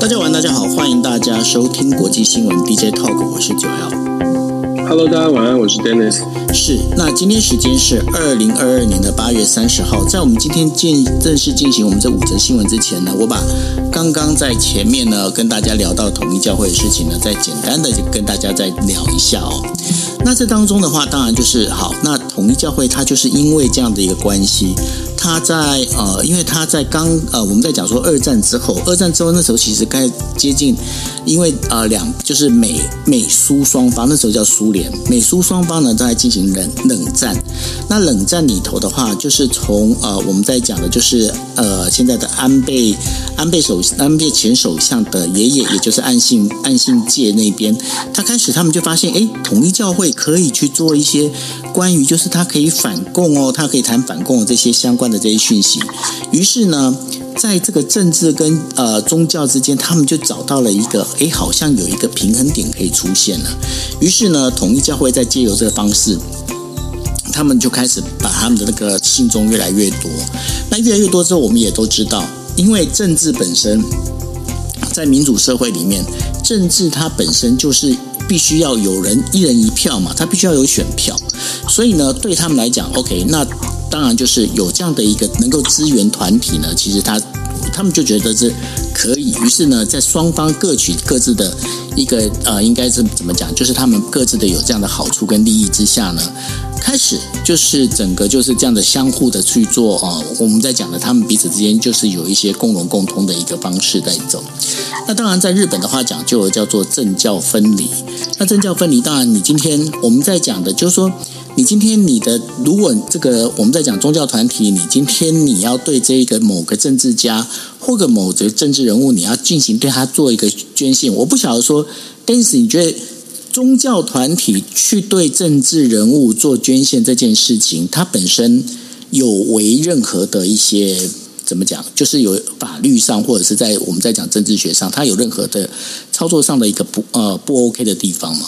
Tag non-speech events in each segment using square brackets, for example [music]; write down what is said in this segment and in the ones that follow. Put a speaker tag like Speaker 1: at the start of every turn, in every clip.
Speaker 1: 大家晚，大家好，欢迎大家收听国际新闻 DJ Talk，我是九幺。
Speaker 2: Hello，大家晚安，我是 Dennis。
Speaker 1: 是，那今天时间是二零二二年的八月三十号，在我们今天进正式进行我们这五则新闻之前呢，我把刚刚在前面呢跟大家聊到统一教会的事情呢，再简单的跟大家再聊一下哦。那这当中的话，当然就是好，那统一教会它就是因为这样的一个关系。他在呃，因为他在刚呃，我们在讲说二战之后，二战之后那时候其实该接近，因为呃两就是美美苏双方那时候叫苏联，美苏双方呢在进行冷冷战。那冷战里头的话，就是从呃我们在讲的就是呃现在的安倍安倍首安倍前首相的爷爷，也就是岸信岸信介那边，他开始他们就发现，哎，统一教会可以去做一些关于就是他可以反共哦，他可以谈反共这些相关的这些讯息，于是呢，在这个政治跟呃宗教之间，他们就找到了一个，哎，好像有一个平衡点可以出现了。于是呢，统一教会在借由这个方式，他们就开始把他们的那个信众越来越多。那越来越多之后，我们也都知道，因为政治本身在民主社会里面，政治它本身就是必须要有人一人一票嘛，他必须要有选票，所以呢，对他们来讲，OK，那。当然，就是有这样的一个能够支援团体呢，其实他他们就觉得是可以。于是呢，在双方各取各自的一个呃，应该是怎么讲？就是他们各自的有这样的好处跟利益之下呢，开始就是整个就是这样的相互的去做啊。我们在讲的，他们彼此之间就是有一些共荣共通的一个方式在走。那当然，在日本的话讲究叫做政教分离。那政教分离，当然你今天我们在讲的，就是说。你今天你的，如果这个我们在讲宗教团体，你今天你要对这个某个政治家或者某个政治人物，你要进行对他做一个捐献，我不晓得说，但是你觉得宗教团体去对政治人物做捐献这件事情，它本身有违任何的一些怎么讲，就是有法律上或者是在我们在讲政治学上，它有任何的操作上的一个不呃不 OK 的地方吗？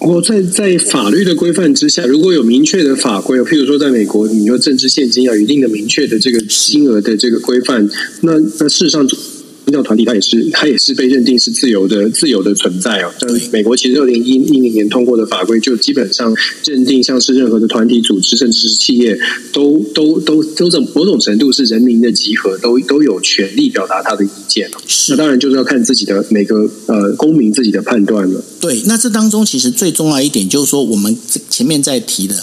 Speaker 2: 我在在法律的规范之下，如果有明确的法规，譬如说在美国，你说政治现金要有一定的明确的这个金额的这个规范，那那事实上。宗教团体，它也是，它也是被认定是自由的、自由的存在哦。像美国其实二零一零年通过的法规，就基本上认定，像是任何的团体、组织，甚至是企业，都都都都在某种程度是人民的集合，都都有权利表达他的意见。那当然就是要看自己的每个呃公民自己的判断了。
Speaker 1: 对，那这当中其实最重要一点就是说，我们前面在提的。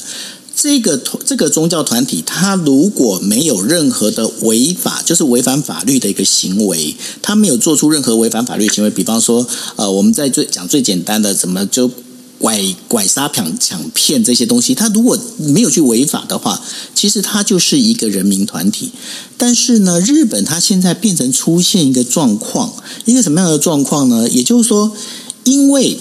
Speaker 1: 这个这个宗教团体，他如果没有任何的违法，就是违反法律的一个行为，他没有做出任何违反法律行为，比方说，呃，我们在最讲最简单的，怎么就拐拐杀、抢抢骗这些东西，他如果没有去违法的话，其实他就是一个人民团体。但是呢，日本它现在变成出现一个状况，一个什么样的状况呢？也就是说，因为。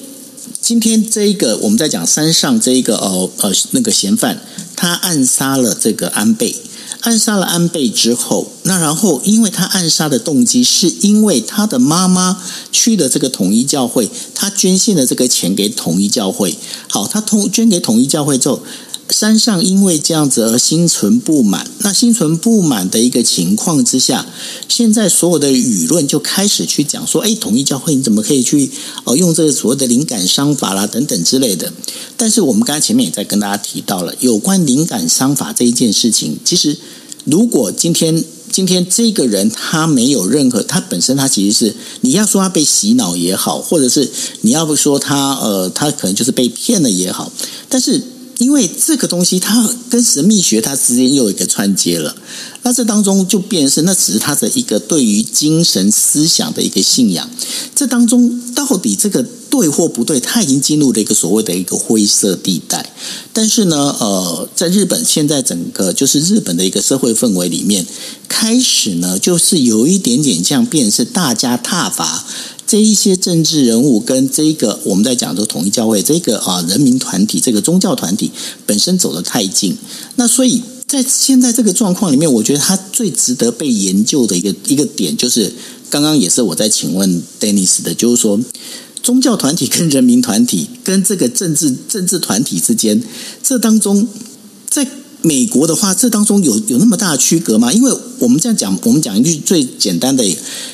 Speaker 1: 今天这一个我们在讲山上这一个呃呃那个嫌犯，他暗杀了这个安倍，暗杀了安倍之后，那然后因为他暗杀的动机是因为他的妈妈去了这个统一教会，他捐献了这个钱给统一教会，好，他统捐给统一教会之后。山上因为这样子而心存不满，那心存不满的一个情况之下，现在所有的舆论就开始去讲说：“哎，统一教会你怎么可以去呃用这个所谓的灵感商法啦等等之类的？”但是我们刚才前面也在跟大家提到了有关灵感商法这一件事情，其实如果今天今天这个人他没有任何，他本身他其实是你要说他被洗脑也好，或者是你要不说他呃他可能就是被骗了也好，但是。因为这个东西，它跟神秘学它之间又有一个串接了，那这当中就变成是，那只是他的一个对于精神思想的一个信仰。这当中到底这个对或不对，它已经进入了一个所谓的一个灰色地带。但是呢，呃，在日本现在整个就是日本的一个社会氛围里面，开始呢就是有一点点像变成是大家踏伐。这一些政治人物跟这个我们在讲的统一教会这个啊人民团体这个宗教团体本身走得太近，那所以在现在这个状况里面，我觉得他最值得被研究的一个一个点，就是刚刚也是我在请问 Dennis 的，就是说宗教团体跟人民团体跟这个政治政治团体之间，这当中在美国的话，这当中有有那么大的区隔吗？因为我们这样讲，我们讲一句最简单的。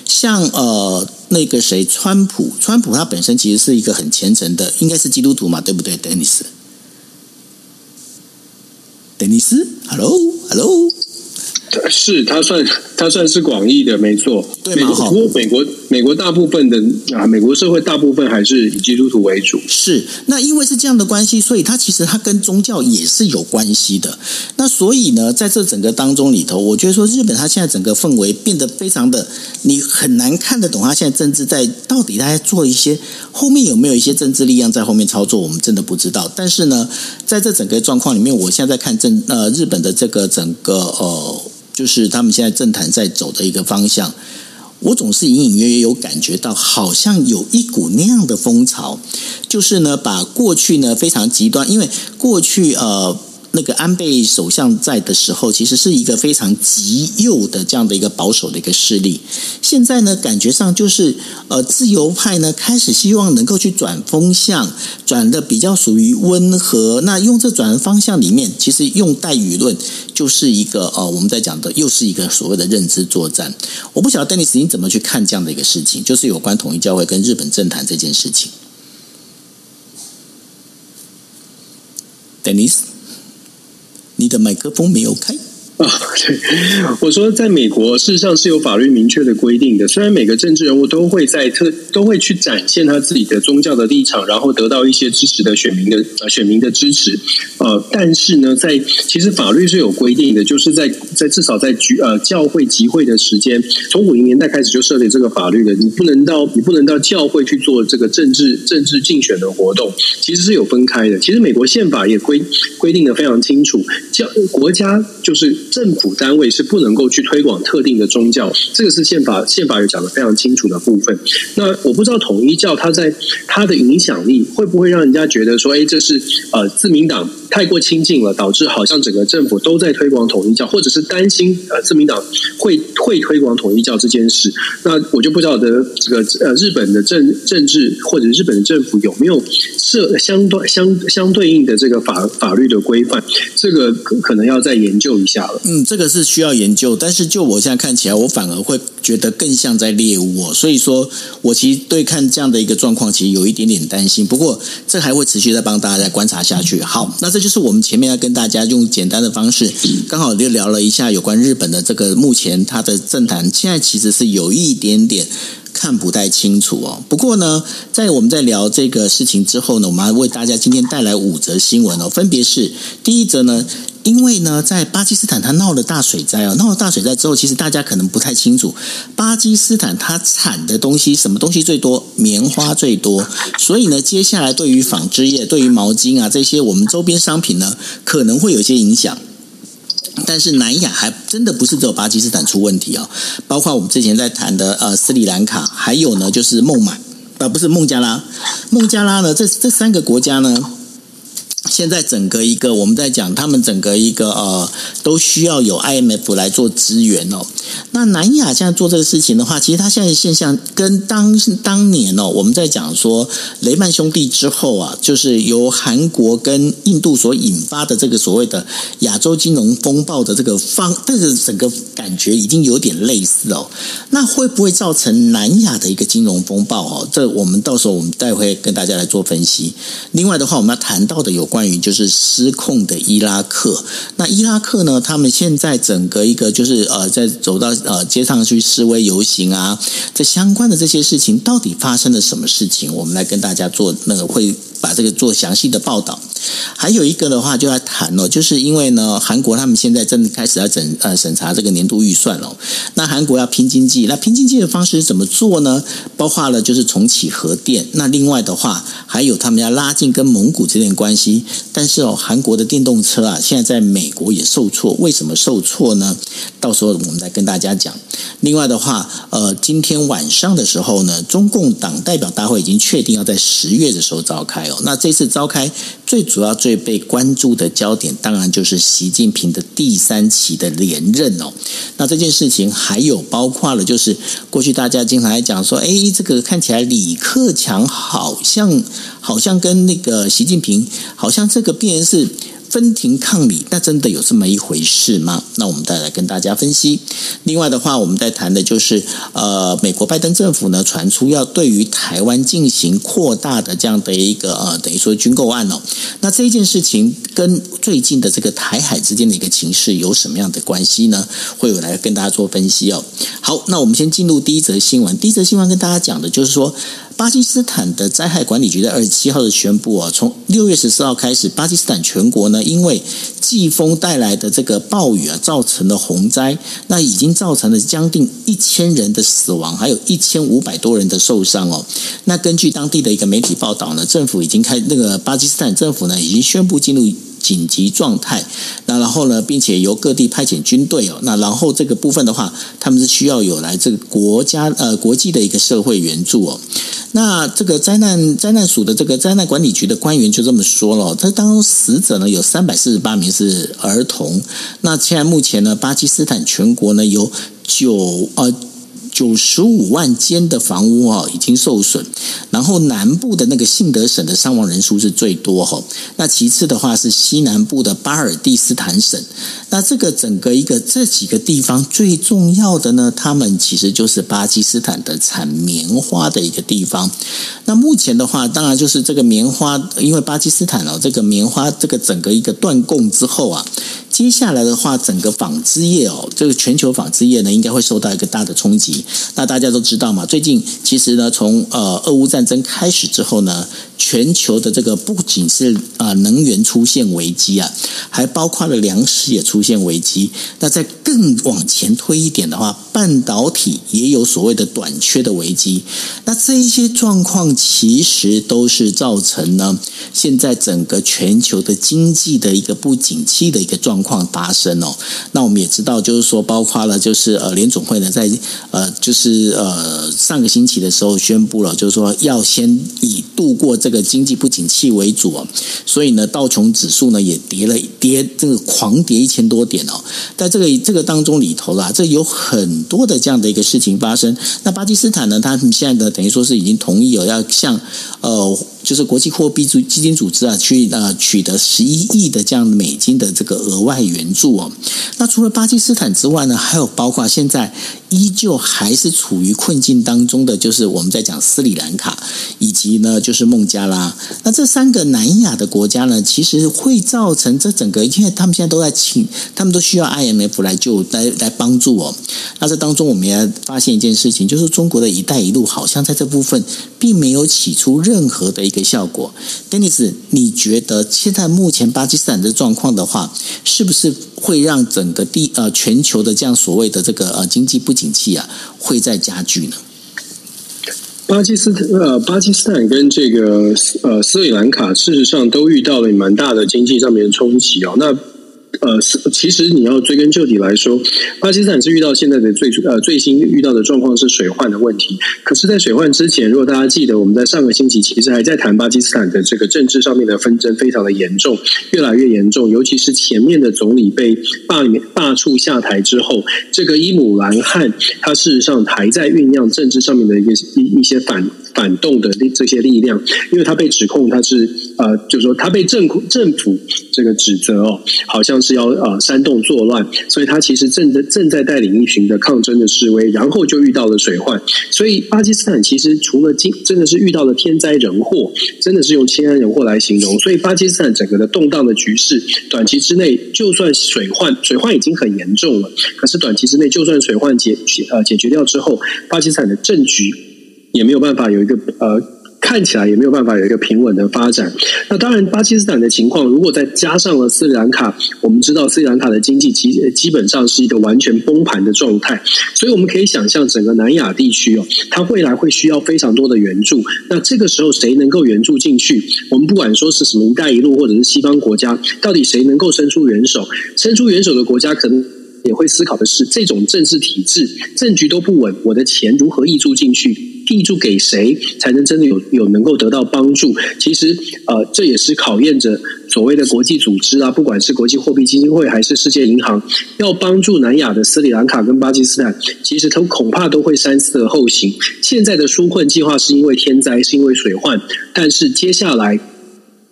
Speaker 1: 像呃那个谁，川普，川普他本身其实是一个很虔诚的，应该是基督徒嘛，对不对，Dennis？丹尼斯，Hello，Hello，
Speaker 2: 是他算他算是广义的，没错。
Speaker 1: 对，
Speaker 2: 美国不过美国美国大部分的啊，美国社会大部分还是以基督徒为主。
Speaker 1: 是，那因为是这样的关系，所以它其实它跟宗教也是有关系的。那所以呢，在这整个当中里头，我觉得说日本它现在整个氛围变得非常的，你很难看得懂它现在政治在到底它在做一些后面有没有一些政治力量在后面操作，我们真的不知道。但是呢，在这整个状况里面，我现在在看政呃日本的这个整个呃，就是他们现在政坛在走的一个方向，我总是隐隐约约有感觉到，好像有一股那样的风潮，就是呢，把过去呢非常极端，因为过去呃。那个安倍首相在的时候，其实是一个非常极右的这样的一个保守的一个势力。现在呢，感觉上就是呃，自由派呢开始希望能够去转风向，转的比较属于温和。那用这转方向里面，其实用带舆论就是一个呃，我们在讲的又是一个所谓的认知作战。我不晓得 Dennis 你怎么去看这样的一个事情，就是有关统一教会跟日本政坛这件事情，Dennis。你的麦克风没有开。
Speaker 2: 啊，[laughs] 对，我说，在美国，事实上是有法律明确的规定的。虽然每个政治人物都会在特都会去展现他自己的宗教的立场，然后得到一些支持的选民的呃选民的支持，呃，但是呢，在其实法律是有规定的，就是在在至少在聚呃教会集会的时间，从五零年代开始就设立这个法律的，你不能到你不能到教会去做这个政治政治竞选的活动，其实是有分开的。其实美国宪法也规规定的非常清楚，教国家就是。政府单位是不能够去推广特定的宗教，这个是宪法宪法有讲的非常清楚的部分。那我不知道统一教它在它的影响力会不会让人家觉得说，哎，这是呃自民党太过亲近了，导致好像整个政府都在推广统一教，或者是担心呃自民党会会推广统一教这件事。那我就不晓得这个呃日本的政政治或者日本的政府有没有设相对相相对应的这个法法律的规范，这个可可能要再研究一下了。
Speaker 1: 嗯，这个是需要研究，但是就我现在看起来，我反而会觉得更像在猎物哦。所以说我其实对看这样的一个状况，其实有一点点担心。不过这还会持续再帮大家再观察下去。好，那这就是我们前面要跟大家用简单的方式，刚好就聊了一下有关日本的这个目前它的政坛，现在其实是有一点点看不太清楚哦。不过呢，在我们在聊这个事情之后呢，我们还为大家今天带来五则新闻哦，分别是第一则呢。因为呢，在巴基斯坦它闹了大水灾啊，闹了大水灾之后，其实大家可能不太清楚，巴基斯坦它产的东西什么东西最多？棉花最多。所以呢，接下来对于纺织业、对于毛巾啊这些我们周边商品呢，可能会有一些影响。但是南亚还真的不是只有巴基斯坦出问题哦，包括我们之前在谈的呃斯里兰卡，还有呢就是孟买，呃不是孟加拉，孟加拉呢这这三个国家呢。现在整个一个我们在讲，他们整个一个呃，都需要有 IMF 来做支援哦。那南亚现在做这个事情的话，其实它现在现象跟当当年哦，我们在讲说雷曼兄弟之后啊，就是由韩国跟印度所引发的这个所谓的亚洲金融风暴的这个方，这个整个感觉已经有点类似哦。那会不会造成南亚的一个金融风暴哦？这我们到时候我们待会跟大家来做分析。另外的话，我们要谈到的有关于就是失控的伊拉克。那伊拉克呢，他们现在整个一个就是呃，在走到。呃，街上去示威游行啊，这相关的这些事情到底发生了什么事情？我们来跟大家做那个会把这个做详细的报道。还有一个的话，就要谈哦，就是因为呢，韩国他们现在正开始要审呃审查这个年度预算了。那韩国要拼经济，那拼经济的方式怎么做呢？包括了就是重启核电。那另外的话，还有他们要拉近跟蒙古之间关系。但是哦，韩国的电动车啊，现在在美国也受挫。为什么受挫呢？到时候我们再跟大家讲。另外的话，呃，今天晚上的时候呢，中共党代表大会已经确定要在十月的时候召开那这次召开最主要最被关注的焦点，当然就是习近平的第三期的连任哦。那这件事情还有包括了，就是过去大家经常来讲说，哎，这个看起来李克强好像好像跟那个习近平好像这个变是。分庭抗礼，那真的有这么一回事吗？那我们再来跟大家分析。另外的话，我们在谈的就是，呃，美国拜登政府呢传出要对于台湾进行扩大的这样的一个呃，等于说军购案哦。那这一件事情跟最近的这个台海之间的一个情势有什么样的关系呢？会有来跟大家做分析哦。好，那我们先进入第一则新闻。第一则新闻跟大家讲的就是说。巴基斯坦的灾害管理局在二十七号的宣布啊，从六月十四号开始，巴基斯坦全国呢，因为季风带来的这个暴雨啊，造成了洪灾，那已经造成了将近一千人的死亡，还有一千五百多人的受伤哦。那根据当地的一个媒体报道呢，政府已经开那个巴基斯坦政府呢，已经宣布进入。紧急状态，那然后呢，并且由各地派遣军队哦，那然后这个部分的话，他们是需要有来这个国家呃国际的一个社会援助哦。那这个灾难灾难署的这个灾难管理局的官员就这么说了，这当中死者呢有三百四十八名是儿童。那现在目前呢，巴基斯坦全国呢有九呃。九十五万间的房屋啊，已经受损。然后南部的那个信德省的伤亡人数是最多哈。那其次的话是西南部的巴尔蒂斯坦省。那这个整个一个这几个地方最重要的呢，他们其实就是巴基斯坦的产棉花的一个地方。那目前的话，当然就是这个棉花，因为巴基斯坦哦，这个棉花这个整个一个断供之后啊。接下来的话，整个纺织业哦，这个全球纺织业呢，应该会受到一个大的冲击。那大家都知道嘛，最近其实呢，从呃俄乌战争开始之后呢，全球的这个不仅是啊能源出现危机啊，还包括了粮食也出现危机。那在更往前推一点的话，半导体也有所谓的短缺的危机。那这一些状况其实都是造成呢，现在整个全球的经济的一个不景气的一个状况。发生哦，那我们也知道，就是说，包括了，就是呃，联总会呢，在呃，就是呃，上个星期的时候宣布了，就是说要先以度过这个经济不景气为主哦，所以呢，道琼指数呢也跌了跌，这个狂跌一千多点哦，在这个这个当中里头啦，这有很多的这样的一个事情发生。那巴基斯坦呢，他们现在呢，等于说是已经同意了，要向呃。就是国际货币组基金组织啊，去呃取得十一亿的这样美金的这个额外援助哦。那除了巴基斯坦之外呢，还有包括现在依旧还是处于困境当中的，就是我们在讲斯里兰卡以及呢就是孟加拉。那这三个南亚的国家呢，其实会造成这整个，因为他们现在都在请，他们都需要 IMF 来救来来帮助哦。那这当中我们也发现一件事情，就是中国的一带一路好像在这部分并没有起出任何的。一个效果，Dennis，你觉得现在目前巴基斯坦的状况的话，是不是会让整个地呃全球的这样所谓的这个呃经济不景气啊，会再加剧呢？
Speaker 2: 巴基斯坦呃，巴基斯坦跟这个呃斯里兰卡，事实上都遇到了蛮大的经济上面的冲击哦。那呃，其实你要追根究底来说，巴基斯坦是遇到现在的最呃最新遇到的状况是水患的问题。可是，在水患之前，如果大家记得，我们在上个星期其实还在谈巴基斯坦的这个政治上面的纷争非常的严重，越来越严重。尤其是前面的总理被罢免罢黜下台之后，这个伊姆兰汗他事实上还在酝酿政治上面的一个一一些反反动的力这些力量，因为他被指控他是呃，就是说他被政府政府这个指责哦，好像是。要呃煽动作乱，所以他其实正在正在带领一群的抗争的示威，然后就遇到了水患。所以巴基斯坦其实除了今真的是遇到了天灾人祸，真的是用天灾人祸来形容。所以巴基斯坦整个的动荡的局势，短期之内就算水患水患已经很严重了，可是短期之内就算水患解呃解决掉之后，巴基斯坦的政局也没有办法有一个呃。看起来也没有办法有一个平稳的发展。那当然，巴基斯坦的情况，如果再加上了斯里兰卡，我们知道斯里兰卡的经济基基本上是一个完全崩盘的状态。所以我们可以想象，整个南亚地区哦，它未来会需要非常多的援助。那这个时候，谁能够援助进去？我们不管说是什么“一带一路”或者是西方国家，到底谁能够伸出援手？伸出援手的国家，可能也会思考的是，这种政治体制、政局都不稳，我的钱如何溢注进去？地助给谁才能真的有有能够得到帮助？其实，呃，这也是考验着所谓的国际组织啊，不管是国际货币基金会还是世界银行，要帮助南亚的斯里兰卡跟巴基斯坦，其实都恐怕都会三思而后行。现在的纾困计划是因为天灾，是因为水患，但是接下来。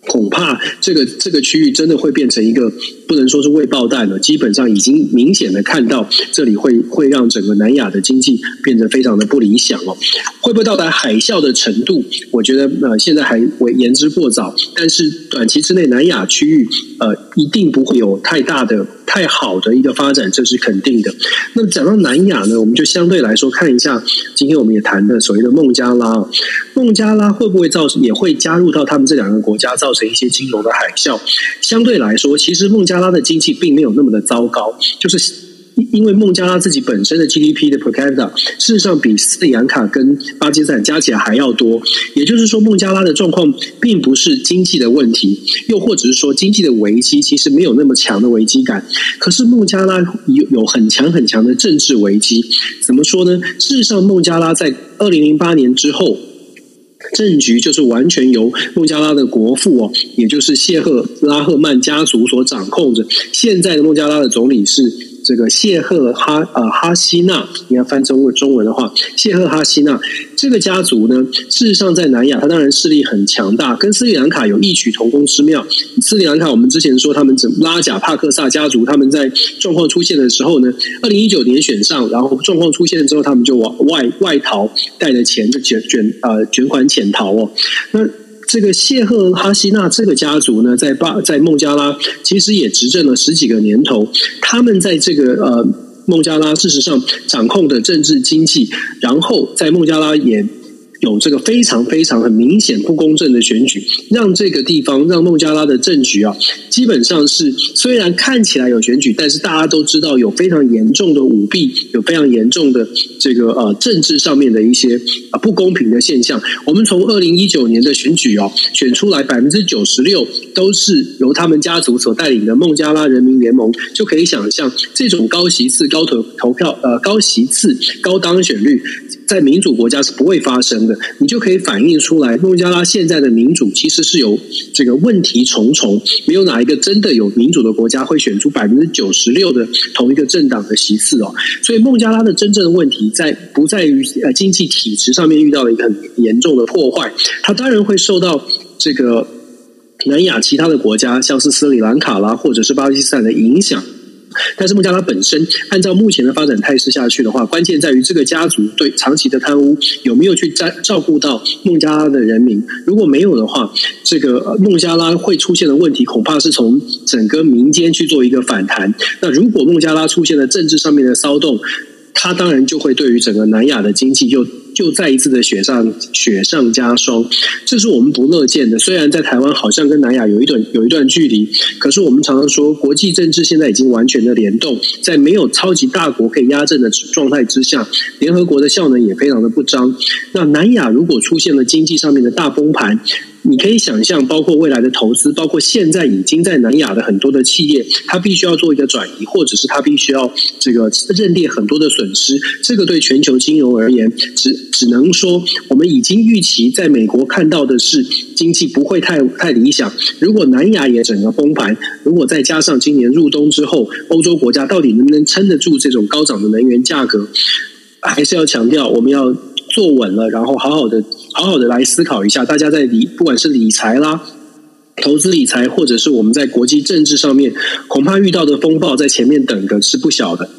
Speaker 2: 恐怕这个这个区域真的会变成一个不能说是未爆弹了，基本上已经明显的看到这里会会让整个南亚的经济变得非常的不理想哦。会不会到达海啸的程度？我觉得呃现在还为言之过早，但是短期之内南亚区域呃一定不会有太大的太好的一个发展，这是肯定的。那么讲到南亚呢，我们就相对来说看一下，今天我们也谈的所谓的孟加拉，孟加拉会不会造也会加入到他们这两个国家造成一些金融的海啸？相对来说，其实孟加拉的经济并没有那么的糟糕，就是。因为孟加拉自己本身的 GDP 的 per capita 事实上比斯里兰卡跟巴基斯坦加起来还要多，也就是说孟加拉的状况并不是经济的问题，又或者是说经济的危机其实没有那么强的危机感。可是孟加拉有有很强很强的政治危机，怎么说呢？事实上，孟加拉在二零零八年之后，政局就是完全由孟加拉的国父哦，也就是谢赫拉赫曼家族所掌控着。现在的孟加拉的总理是。这个谢赫哈呃哈希纳，你要翻成中文的话，谢赫哈希纳这个家族呢，事实上在南亚，他当然势力很强大，跟斯里兰卡有异曲同工之妙。斯里兰卡我们之前说他们整拉贾帕克萨家族，他们在状况出现的时候呢，二零一九年选上，然后状况出现之后，他们就往外外逃，带着钱就卷卷呃卷款潜逃哦，那。这个谢赫哈希纳这个家族呢，在巴在孟加拉其实也执政了十几个年头。他们在这个呃孟加拉事实上掌控的政治经济，然后在孟加拉也。有这个非常非常很明显不公正的选举，让这个地方让孟加拉的政局啊，基本上是虽然看起来有选举，但是大家都知道有非常严重的舞弊，有非常严重的这个呃政治上面的一些啊不公平的现象。我们从二零一九年的选举哦，选出来百分之九十六都是由他们家族所带领的孟加拉人民联盟，就可以想象这种高席次、高投投票呃高席次、高当选率，在民主国家是不会发生的。你就可以反映出来，孟加拉现在的民主其实是有这个问题重重，没有哪一个真的有民主的国家会选出百分之九十六的同一个政党的席次哦。所以孟加拉的真正的问题在不在于呃经济体制上面遇到了一个很严重的破坏，它当然会受到这个南亚其他的国家，像是斯里兰卡啦或者是巴基斯坦的影响。但是孟加拉本身，按照目前的发展态势下去的话，关键在于这个家族对长期的贪污有没有去照照顾到孟加拉的人民。如果没有的话，这个孟加拉会出现的问题，恐怕是从整个民间去做一个反弹。那如果孟加拉出现了政治上面的骚动，它当然就会对于整个南亚的经济又。就再一次的雪上雪上加霜，这是我们不乐见的。虽然在台湾好像跟南亚有一段有一段距离，可是我们常常说，国际政治现在已经完全的联动，在没有超级大国可以压阵的状态之下，联合国的效能也非常的不彰。那南亚如果出现了经济上面的大崩盘，你可以想象，包括未来的投资，包括现在已经在南亚的很多的企业，它必须要做一个转移，或者是它必须要这个认列很多的损失。这个对全球金融而言，只只能说，我们已经预期，在美国看到的是经济不会太太理想。如果南亚也整个崩盘，如果再加上今年入冬之后，欧洲国家到底能不能撑得住这种高涨的能源价格，还是要强调，我们要坐稳了，然后好好的。好好的来思考一下，大家在理不管是理财啦、投资理财，或者是我们在国际政治上面，恐怕遇到的风暴在前面等的是不小的。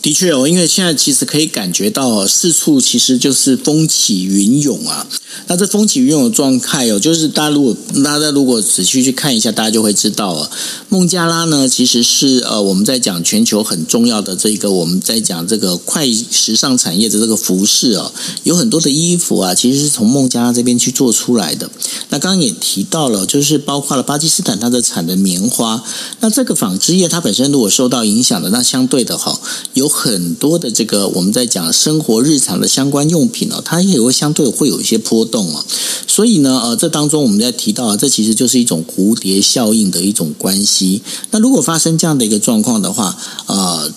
Speaker 1: 的确哦，因为现在其实可以感觉到四处其实就是风起云涌啊。那这风起云涌的状态哦，就是大家如果大家如果仔细去看一下，大家就会知道了。孟加拉呢，其实是呃我们在讲全球很重要的这个我们在讲这个快时尚产业的这个服饰哦，有很多的衣服啊，其实是从孟加拉这边去做出来的。那刚刚也提到了，就是包括了巴基斯坦它的产的棉花，那这个纺织业它本身如果受到影响的，那相对的哈，有很多的这个我们在讲生活日常的相关用品哦，它也会相对会有一些波动啊，所以呢，呃，这当中我们在提到，这其实就是一种蝴蝶效应的一种关系。那如果发生这样的一个状况的话，呃，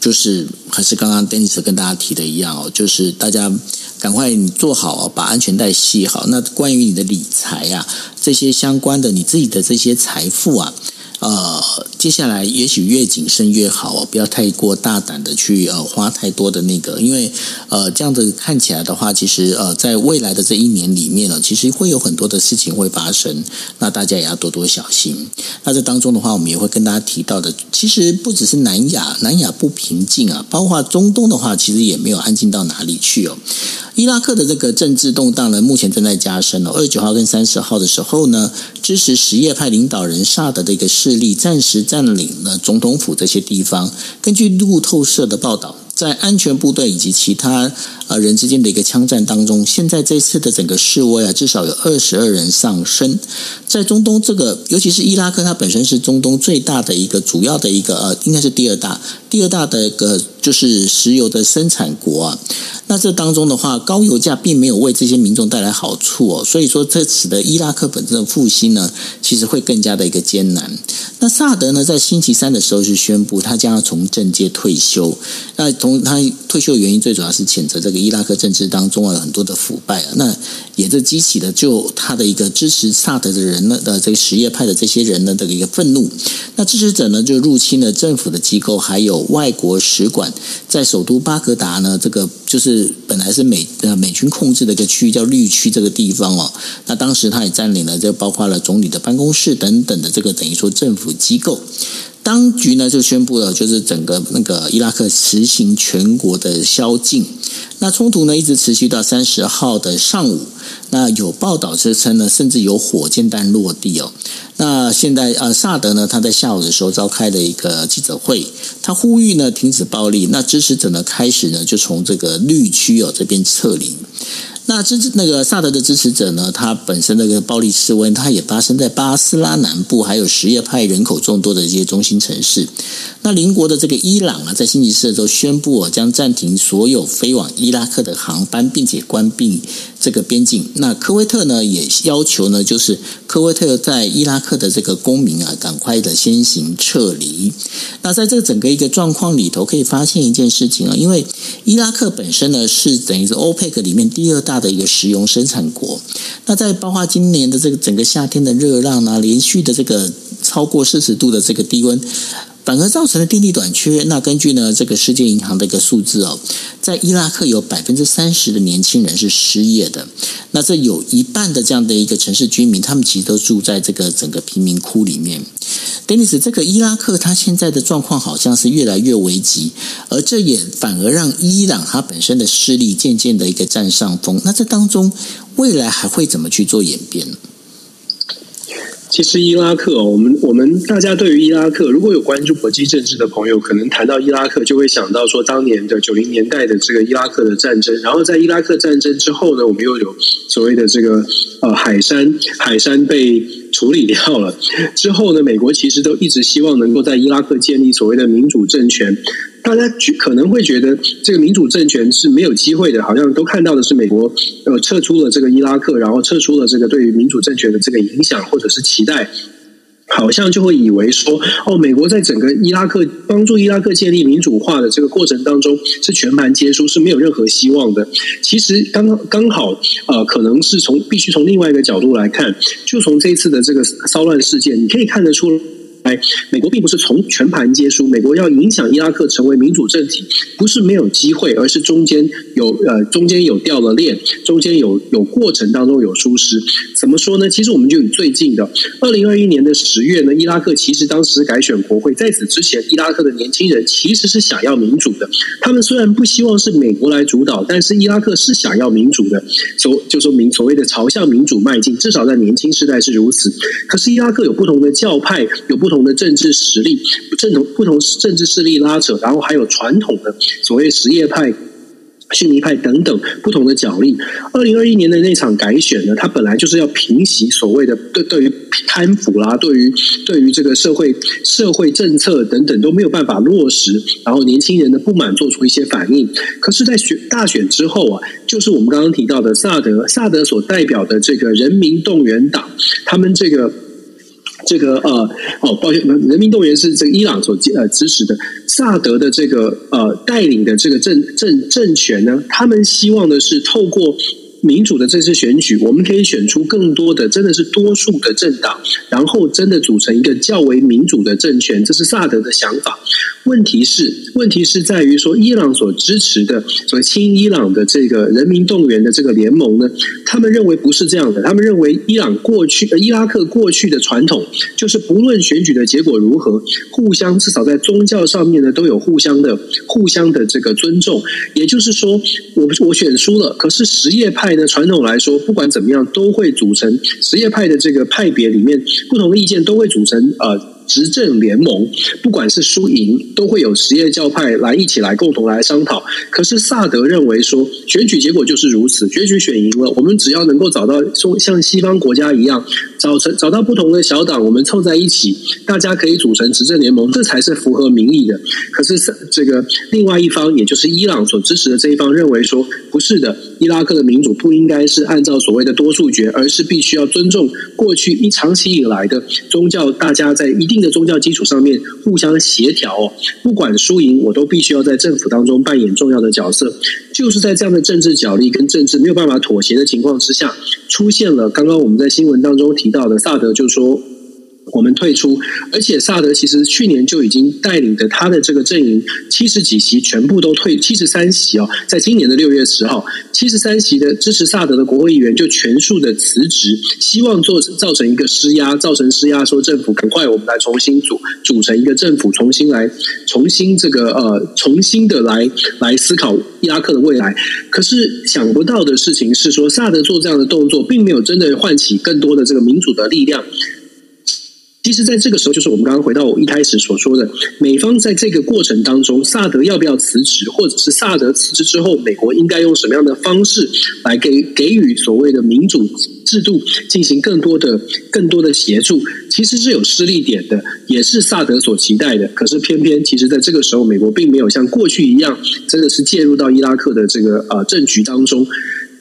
Speaker 1: 就是还是刚刚 Dennis 跟大家提的一样哦，就是大家赶快你做好，把安全带系好。那关于你的理财啊，这些相关的你自己的这些财富啊。呃，接下来也许越谨慎越好哦，不要太过大胆的去呃花太多的那个，因为呃这样子看起来的话，其实呃在未来的这一年里面呢，其实会有很多的事情会发生，那大家也要多多小心。那这当中的话，我们也会跟大家提到的，其实不只是南亚，南亚不平静啊，包括中东的话，其实也没有安静到哪里去哦。伊拉克的这个政治动荡呢，目前正在加深哦。二十九号跟三十号的时候呢，支持什叶派领导人萨德的一个势力暂时占领了总统府这些地方。根据路透社的报道。在安全部队以及其他呃人之间的一个枪战当中，现在这次的整个示威啊，至少有二十二人丧生。在中东这个，尤其是伊拉克，它本身是中东最大的一个主要的一个呃，应该是第二大，第二大的一个就是石油的生产国啊。那这当中的话，高油价并没有为这些民众带来好处哦，所以说这使得伊拉克本身的复兴呢，其实会更加的一个艰难。那萨德呢，在星期三的时候是宣布他将要从政界退休。那从他退休的原因，最主要是谴责这个伊拉克政治当中啊很多的腐败啊。那也就激起了就他的一个支持萨德的人呢的这个什叶派的这些人呢的一个愤怒。那支持者呢就入侵了政府的机构，还有外国使馆，在首都巴格达呢这个就是本来是美呃美军控制的一个区域叫绿区这个地方哦。那当时他也占领了，就包括了总理的办公室等等的这个等于说政府。机构当局呢就宣布了，就是整个那个伊拉克实行全国的宵禁。那冲突呢一直持续到三十号的上午。那有报道支称呢，甚至有火箭弹落地哦。那现在呃，萨德呢他在下午的时候召开了一个记者会，他呼吁呢停止暴力。那支持者呢开始呢就从这个绿区哦这边撤离。那支持那个萨德的支持者呢，他本身那个暴力示威，他也发生在巴斯拉南部，还有什叶派人口众多的一些中心城市。那邻国的这个伊朗啊，在星期四的时候宣布啊，将暂停所有飞往伊拉克的航班，并且关闭这个边境。那科威特呢，也要求呢，就是科威特在伊拉克的这个公民啊，赶快的先行撤离。那在这整个一个状况里头，可以发现一件事情啊，因为伊拉克本身呢，是等于是欧佩克里面第二大。的一个石油生产国，那在包括今年的这个整个夏天的热浪啊，连续的这个超过四十度的这个低温，反而造成了电力短缺。那根据呢这个世界银行的一个数字哦，在伊拉克有百分之三十的年轻人是失业的，那这有一半的这样的一个城市居民，他们其实都住在这个整个贫民窟里面。Dennis，这个伊拉克它现在的状况好像是越来越危急，而这也反而让伊朗它本身的势力渐渐的一个占上风。那这当中未来还会怎么去做演变？
Speaker 2: 其实伊拉克，我们我们大家对于伊拉克，如果有关注国际政治的朋友，可能谈到伊拉克就会想到说当年的九零年代的这个伊拉克的战争，然后在伊拉克战争之后呢，我们又有所谓的这个呃海山，海山被处理掉了之后呢，美国其实都一直希望能够在伊拉克建立所谓的民主政权。大家可能会觉得这个民主政权是没有机会的，好像都看到的是美国呃撤出了这个伊拉克，然后撤出了这个对于民主政权的这个影响或者是期待，好像就会以为说哦，美国在整个伊拉克帮助伊拉克建立民主化的这个过程当中是全盘皆输，是没有任何希望的。其实刚刚好呃，可能是从必须从另外一个角度来看，就从这次的这个骚乱事件，你可以看得出。美国并不是从全盘皆输，美国要影响伊拉克成为民主政体，不是没有机会，而是中间有呃中间有掉了链，中间有有过程当中有疏失。怎么说呢？其实我们就以最近的二零二一年的十月呢，伊拉克其实当时改选国会，在此之前，伊拉克的年轻人其实是想要民主的。他们虽然不希望是美国来主导，但是伊拉克是想要民主的，所就说明所谓的朝向民主迈进，至少在年轻时代是如此。可是伊拉克有不同的教派，有不同。不同的政治实力，不同不同政治势力拉扯，然后还有传统的所谓实业派、逊尼派等等不同的角力。二零二一年的那场改选呢，它本来就是要平息所谓的对对于贪腐啦，对于对于这个社会社会政策等等都没有办法落实，然后年轻人的不满做出一些反应。可是，在选大选之后啊，就是我们刚刚提到的萨德，萨德所代表的这个人民动员党，他们这个。这个呃哦，抱歉，人民动员是这个伊朗所呃支持的，萨德的这个呃带领的这个政政政权呢，他们希望的是透过民主的这次选举，我们可以选出更多的，真的是多数的政党，然后真的组成一个较为民主的政权，这是萨德的想法。问题是，问题是在于说，伊朗所支持的所谓亲伊朗的这个人民动员的这个联盟呢，他们认为不是这样的，他们认为伊朗过去、伊拉克过去的传统就是不论选举的结果如何，互相至少在宗教上面呢都有互相的、互相的这个尊重。也就是说，我我选输了，可是什叶派的传统来说，不管怎么样都会组成什叶派的这个派别里面不同的意见都会组成呃。执政联盟，不管是输赢，都会有什叶教派来一起来共同来商讨。可是萨德认为说，选举结果就是如此，选举选赢了，我们只要能够找到说像西方国家一样，找成找到不同的小党，我们凑在一起，大家可以组成执政联盟，这才是符合民意的。可是这个另外一方，也就是伊朗所支持的这一方，认为说不是的，伊拉克的民主不应该是按照所谓的多数决，而是必须要尊重过去一长期以来的宗教，大家在一定。的宗教基础上面互相协调哦，不管输赢，我都必须要在政府当中扮演重要的角色。就是在这样的政治角力跟政治没有办法妥协的情况之下，出现了刚刚我们在新闻当中提到的萨德就说。我们退出，而且萨德其实去年就已经带领着他的这个阵营七十几席全部都退，七十三席哦，在今年的六月十号，七十三席的支持萨德的国会议员就全数的辞职，希望做造成一个施压，造成施压，说政府赶快我们来重新组组成一个政府，重新来重新这个呃重新的来来思考伊拉克的未来。可是想不到的事情是说，萨德做这样的动作，并没有真的唤起更多的这个民主的力量。其实，在这个时候，就是我们刚刚回到我一开始所说的，美方在这个过程当中，萨德要不要辞职，或者是萨德辞职之后，美国应该用什么样的方式来给给予所谓的民主制度进行更多的、更多的协助，其实是有施力点的，也是萨德所期待的。可是，偏偏其实在这个时候，美国并没有像过去一样，真的是介入到伊拉克的这个呃政局当中。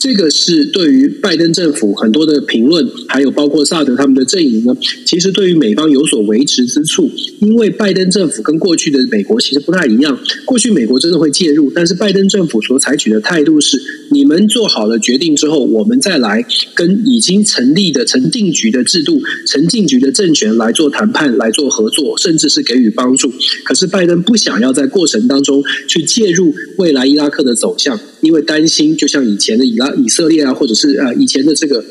Speaker 2: 这个是对于拜登政府很多的评论，还有包括萨德他们的阵营呢，其实对于美方有所维持之处。因为拜登政府跟过去的美国其实不太一样，过去美国真的会介入，但是拜登政府所采取的态度是：你们做好了决定之后，我们再来跟已经成立的成定局的制度、成定局的政权来做谈判、来做合作，甚至是给予帮助。可是拜登不想要在过程当中去介入未来伊拉克的走向，因为担心就像以前的伊拉。以色列啊，或者是呃以前的这个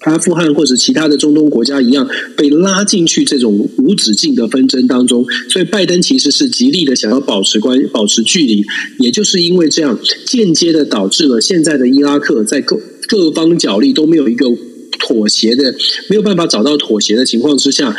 Speaker 2: 阿富汗或者其他的中东国家一样，被拉进去这种无止境的纷争当中，所以拜登其实是极力的想要保持关保持距离，也就是因为这样，间接的导致了现在的伊拉克在各各方角力都没有一个妥协的，没有办法找到妥协的情况之下。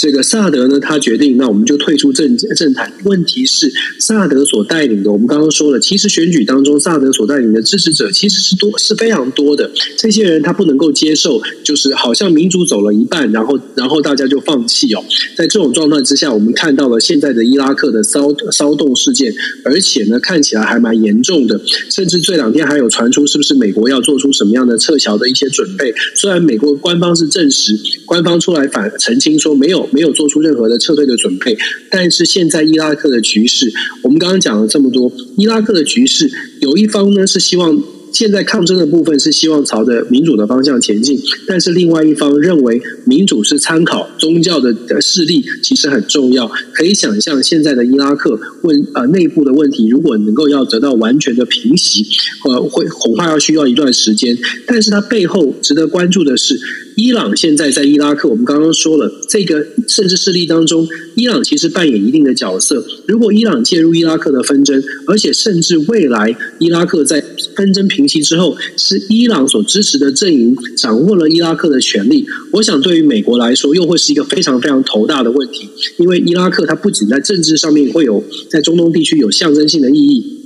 Speaker 2: 这个萨德呢，他决定，那我们就退出政政坛。问题是，萨德所带领的，我们刚刚说了，其实选举当中，萨德所带领的支持者其实是多，是非常多的。这些人他不能够接受，就是好像民主走了一半，然后然后大家就放弃哦。在这种状态之下，我们看到了现在的伊拉克的骚骚动事件，而且呢，看起来还蛮严重的。甚至这两天还有传出，是不是美国要做出什么样的撤侨的一些准备？虽然美国官方是证实，官方出来反澄清说没有。没有做出任何的撤退的准备，但是现在伊拉克的局势，我们刚刚讲了这么多，伊拉克的局势有一方呢是希望。现在抗争的部分是希望朝着民主的方向前进，但是另外一方认为民主是参考宗教的势力，其实很重要。可以想象，现在的伊拉克问呃内部的问题，如果能够要得到完全的平息，呃，会恐怕要需要一段时间。但是它背后值得关注的是，伊朗现在在伊拉克，我们刚刚说了，这个政治势力当中，伊朗其实扮演一定的角色。如果伊朗介入伊拉克的纷争，而且甚至未来伊拉克在纷争平息之后，是伊朗所支持的阵营掌握了伊拉克的权力。我想，对于美国来说，又会是一个非常非常头大的问题。因为伊拉克它不仅在政治上面会有在中东地区有象征性的意义，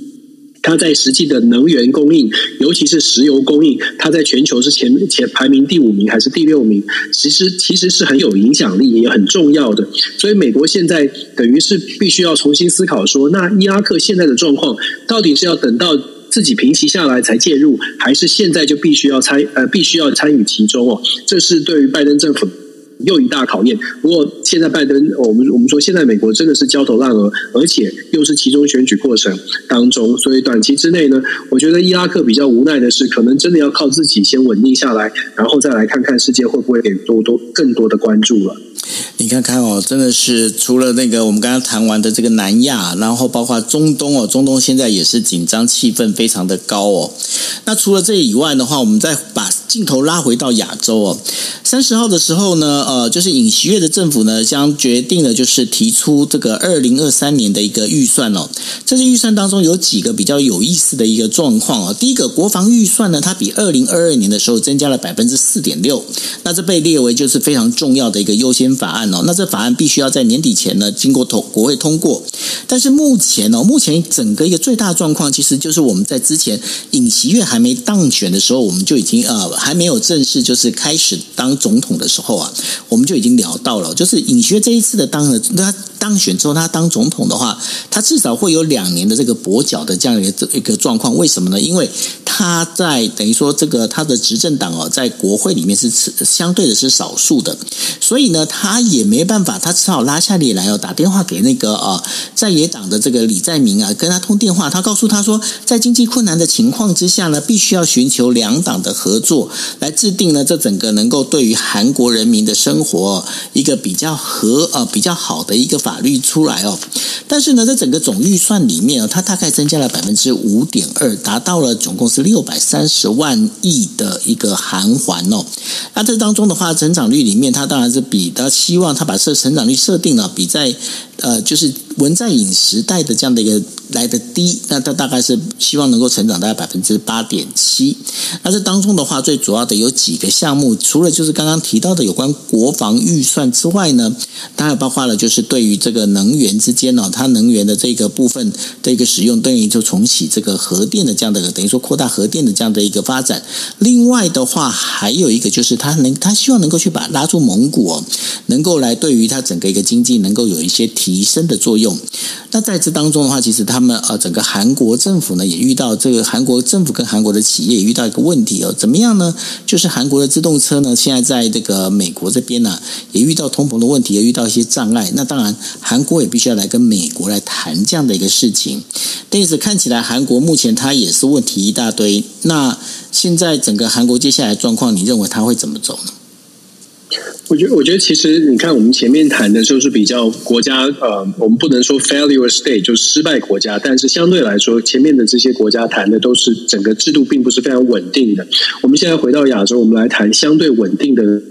Speaker 2: 它在实际的能源供应，尤其是石油供应，它在全球是前前排名第五名还是第六名？其实其实是很有影响力，也很重要的。所以，美国现在等于是必须要重新思考说，那伊拉克现在的状况到底是要等到？自己平息下来才介入，还是现在就必须要参呃必须要参与其中哦？这是对于拜登政府又一大考验。不过现在拜登，我们我们说现在美国真的是焦头烂额，而且又是其中选举过程当中，所以短期之内呢，我觉得伊拉克比较无奈的是，可能真的要靠自己先稳定下来，然后再来看看世界会不会给多多更多的关注了。
Speaker 1: 你看看哦，真的是除了那个我们刚刚谈完的这个南亚，然后包括中东哦，中东现在也是紧张气氛非常的高哦。那除了这以外的话，我们再把镜头拉回到亚洲哦。三十号的时候呢，呃，就是尹锡悦的政府呢将决定了，就是提出这个二零二三年的一个预算哦。在这预算当中有几个比较有意思的一个状况哦。第一个，国防预算呢，它比二零二二年的时候增加了百分之四点六，那这被列为就是非常重要的一个优先法案哦。那这法案必须要在年底前呢经过通国会通过。但是目前哦，目前整个一个最大状况，其实就是我们在之前尹锡悦还没当选的时候，我们就已经呃还没有正式就是开始当总统的时候啊，我们就已经聊到了，就是尹锡悦这一次的当了他当选之后，他当总统的话，他至少会有两年的这个跛脚的这样一个一个状况。为什么呢？因为他在等于说这个他的执政党哦，在国会里面是相对的是少数的，所以呢，他也没办法，他只好拉下脸来哦，打电话给那个啊在野党的这个李在明啊，跟他通电话，他告诉他说，在经济困难的情况之下呢，必须要寻求两党的合作，来制定呢这整个能够对于韩国人民的生活一个比较合呃比较好的一个法律出来哦。但是呢，在整个总预算里面啊，它大概增加了百分之五点二，达到了总共是六百三十万亿的一个韩元哦。那这当中的话，成长率里面，它当然是比他希望他把这成长率设定了比在呃就是。文在寅时代的这样的一个来的低，那它大概是希望能够成长大概百分之八点七。那这当中的话，最主要的有几个项目，除了就是刚刚提到的有关国防预算之外呢，当然包括了就是对于这个能源之间呢，它能源的这个部分的一个使用，等于就重启这个核电的这样的，等于说扩大核电的这样的一个发展。另外的话，还有一个就是它能，它希望能够去把拉住蒙古哦，能够来对于它整个一个经济能够有一些提升的作用。那在这当中的话，其实他们呃，整个韩国政府呢也遇到这个韩国政府跟韩国的企业也遇到一个问题哦，怎么样呢？就是韩国的自动车呢，现在在这个美国这边呢也遇到通膨的问题，也遇到一些障碍。那当然，韩国也必须要来跟美国来谈这样的一个事情。但是看起来韩国目前它也是问题一大堆。那现在整个韩国接下来状况，你认为它会怎么走呢？
Speaker 2: 我觉得，我觉得其实你看，我们前面谈的就是比较国家，呃，我们不能说 failure state 就是失败国家，但是相对来说，前面的这些国家谈的都是整个制度并不是非常稳定的。我们现在回到亚洲，我们来谈相对稳定的。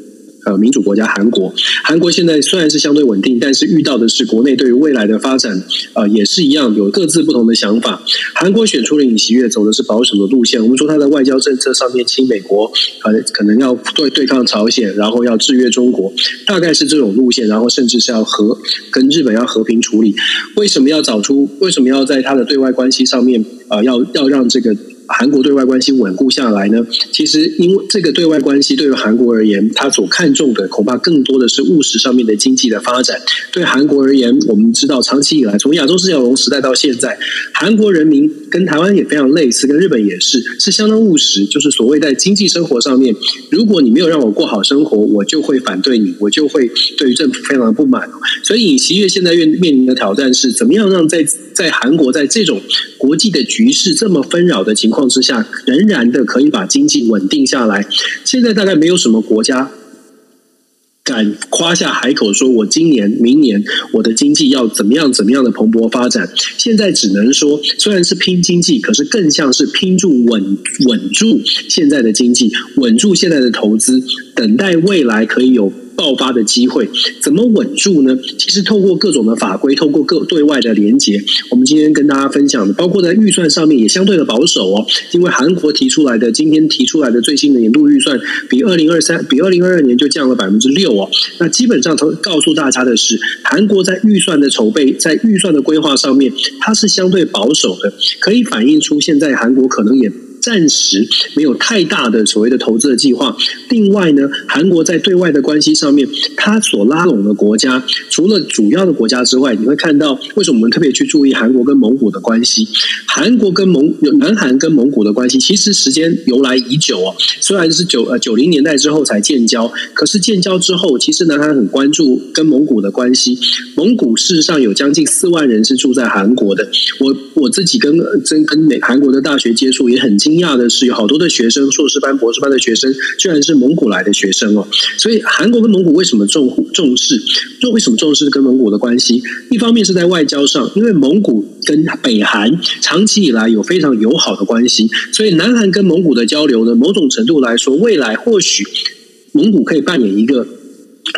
Speaker 2: 呃，民主国家韩国，韩国现在虽然是相对稳定，但是遇到的是国内对于未来的发展，呃，也是一样有各自不同的想法。韩国选出了尹锡悦，走的是保守的路线。我们说他在外交政策上面亲美国，呃，可能要对对抗朝鲜，然后要制约中国，大概是这种路线。然后甚至是要和跟日本要和平处理。为什么要找出？为什么要在他的对外关系上面，呃，要要让这个？韩国对外关系稳固下来呢？其实，因为这个对外关系对于韩国而言，他所看重的恐怕更多的是务实上面的经济的发展。对韩国而言，我们知道长期以来，从亚洲四小龙时代到现在，韩国人民跟台湾也非常类似，跟日本也是，是相当务实。就是所谓在经济生活上面，如果你没有让我过好生活，我就会反对你，我就会对于政府非常的不满。所以，尹锡悦现在面面临的挑战是，怎么样让在在韩国在这种国际的局势这么纷扰的情况之下，仍然的可以把经济稳定下来。现在大概没有什么国家敢夸下海口说，我今年、明年我的经济要怎么样、怎么样的蓬勃发展。现在只能说，虽然是拼经济，可是更像是拼住稳稳住现在的经济，稳住现在的投资，等待未来可以有。爆发的机会怎么稳住呢？其实透过各种的法规，透过各对外的连接，我们今天跟大家分享的，包括在预算上面也相对的保守哦。因为韩国提出来的今天提出来的最新的年度预算，比二零二三比二零二二年就降了百分之六哦。那基本上，告诉大家的是，韩国在预算的筹备，在预算的规划上面，它是相对保守的，可以反映出现在韩国可能也。暂时没有太大的所谓的投资的计划。另外呢，韩国在对外的关系上面，它所拉拢的国家，除了主要的国家之外，你会看到为什么我们特别去注意韩国跟蒙古的关系？韩国跟蒙南韩跟蒙古的关系，其实时间由来已久哦。虽然是九呃九零年代之后才建交，可是建交之后，其实南韩很关注跟蒙古的关系。蒙古事实上有将近四万人是住在韩国的。我我自己跟跟跟美韩国的大学接触，也很惊讶的是，有好多的学生，硕士班、博士班的学生，居然是蒙古来的学生哦。所以韩国跟蒙古为什么重重视？就为什么重视跟蒙古的关系？一方面是在外交上，因为蒙古跟北韩长期以来有非常友好的关系，所以南韩跟蒙古的交流呢，某种程度来说，未来或许蒙古可以扮演一个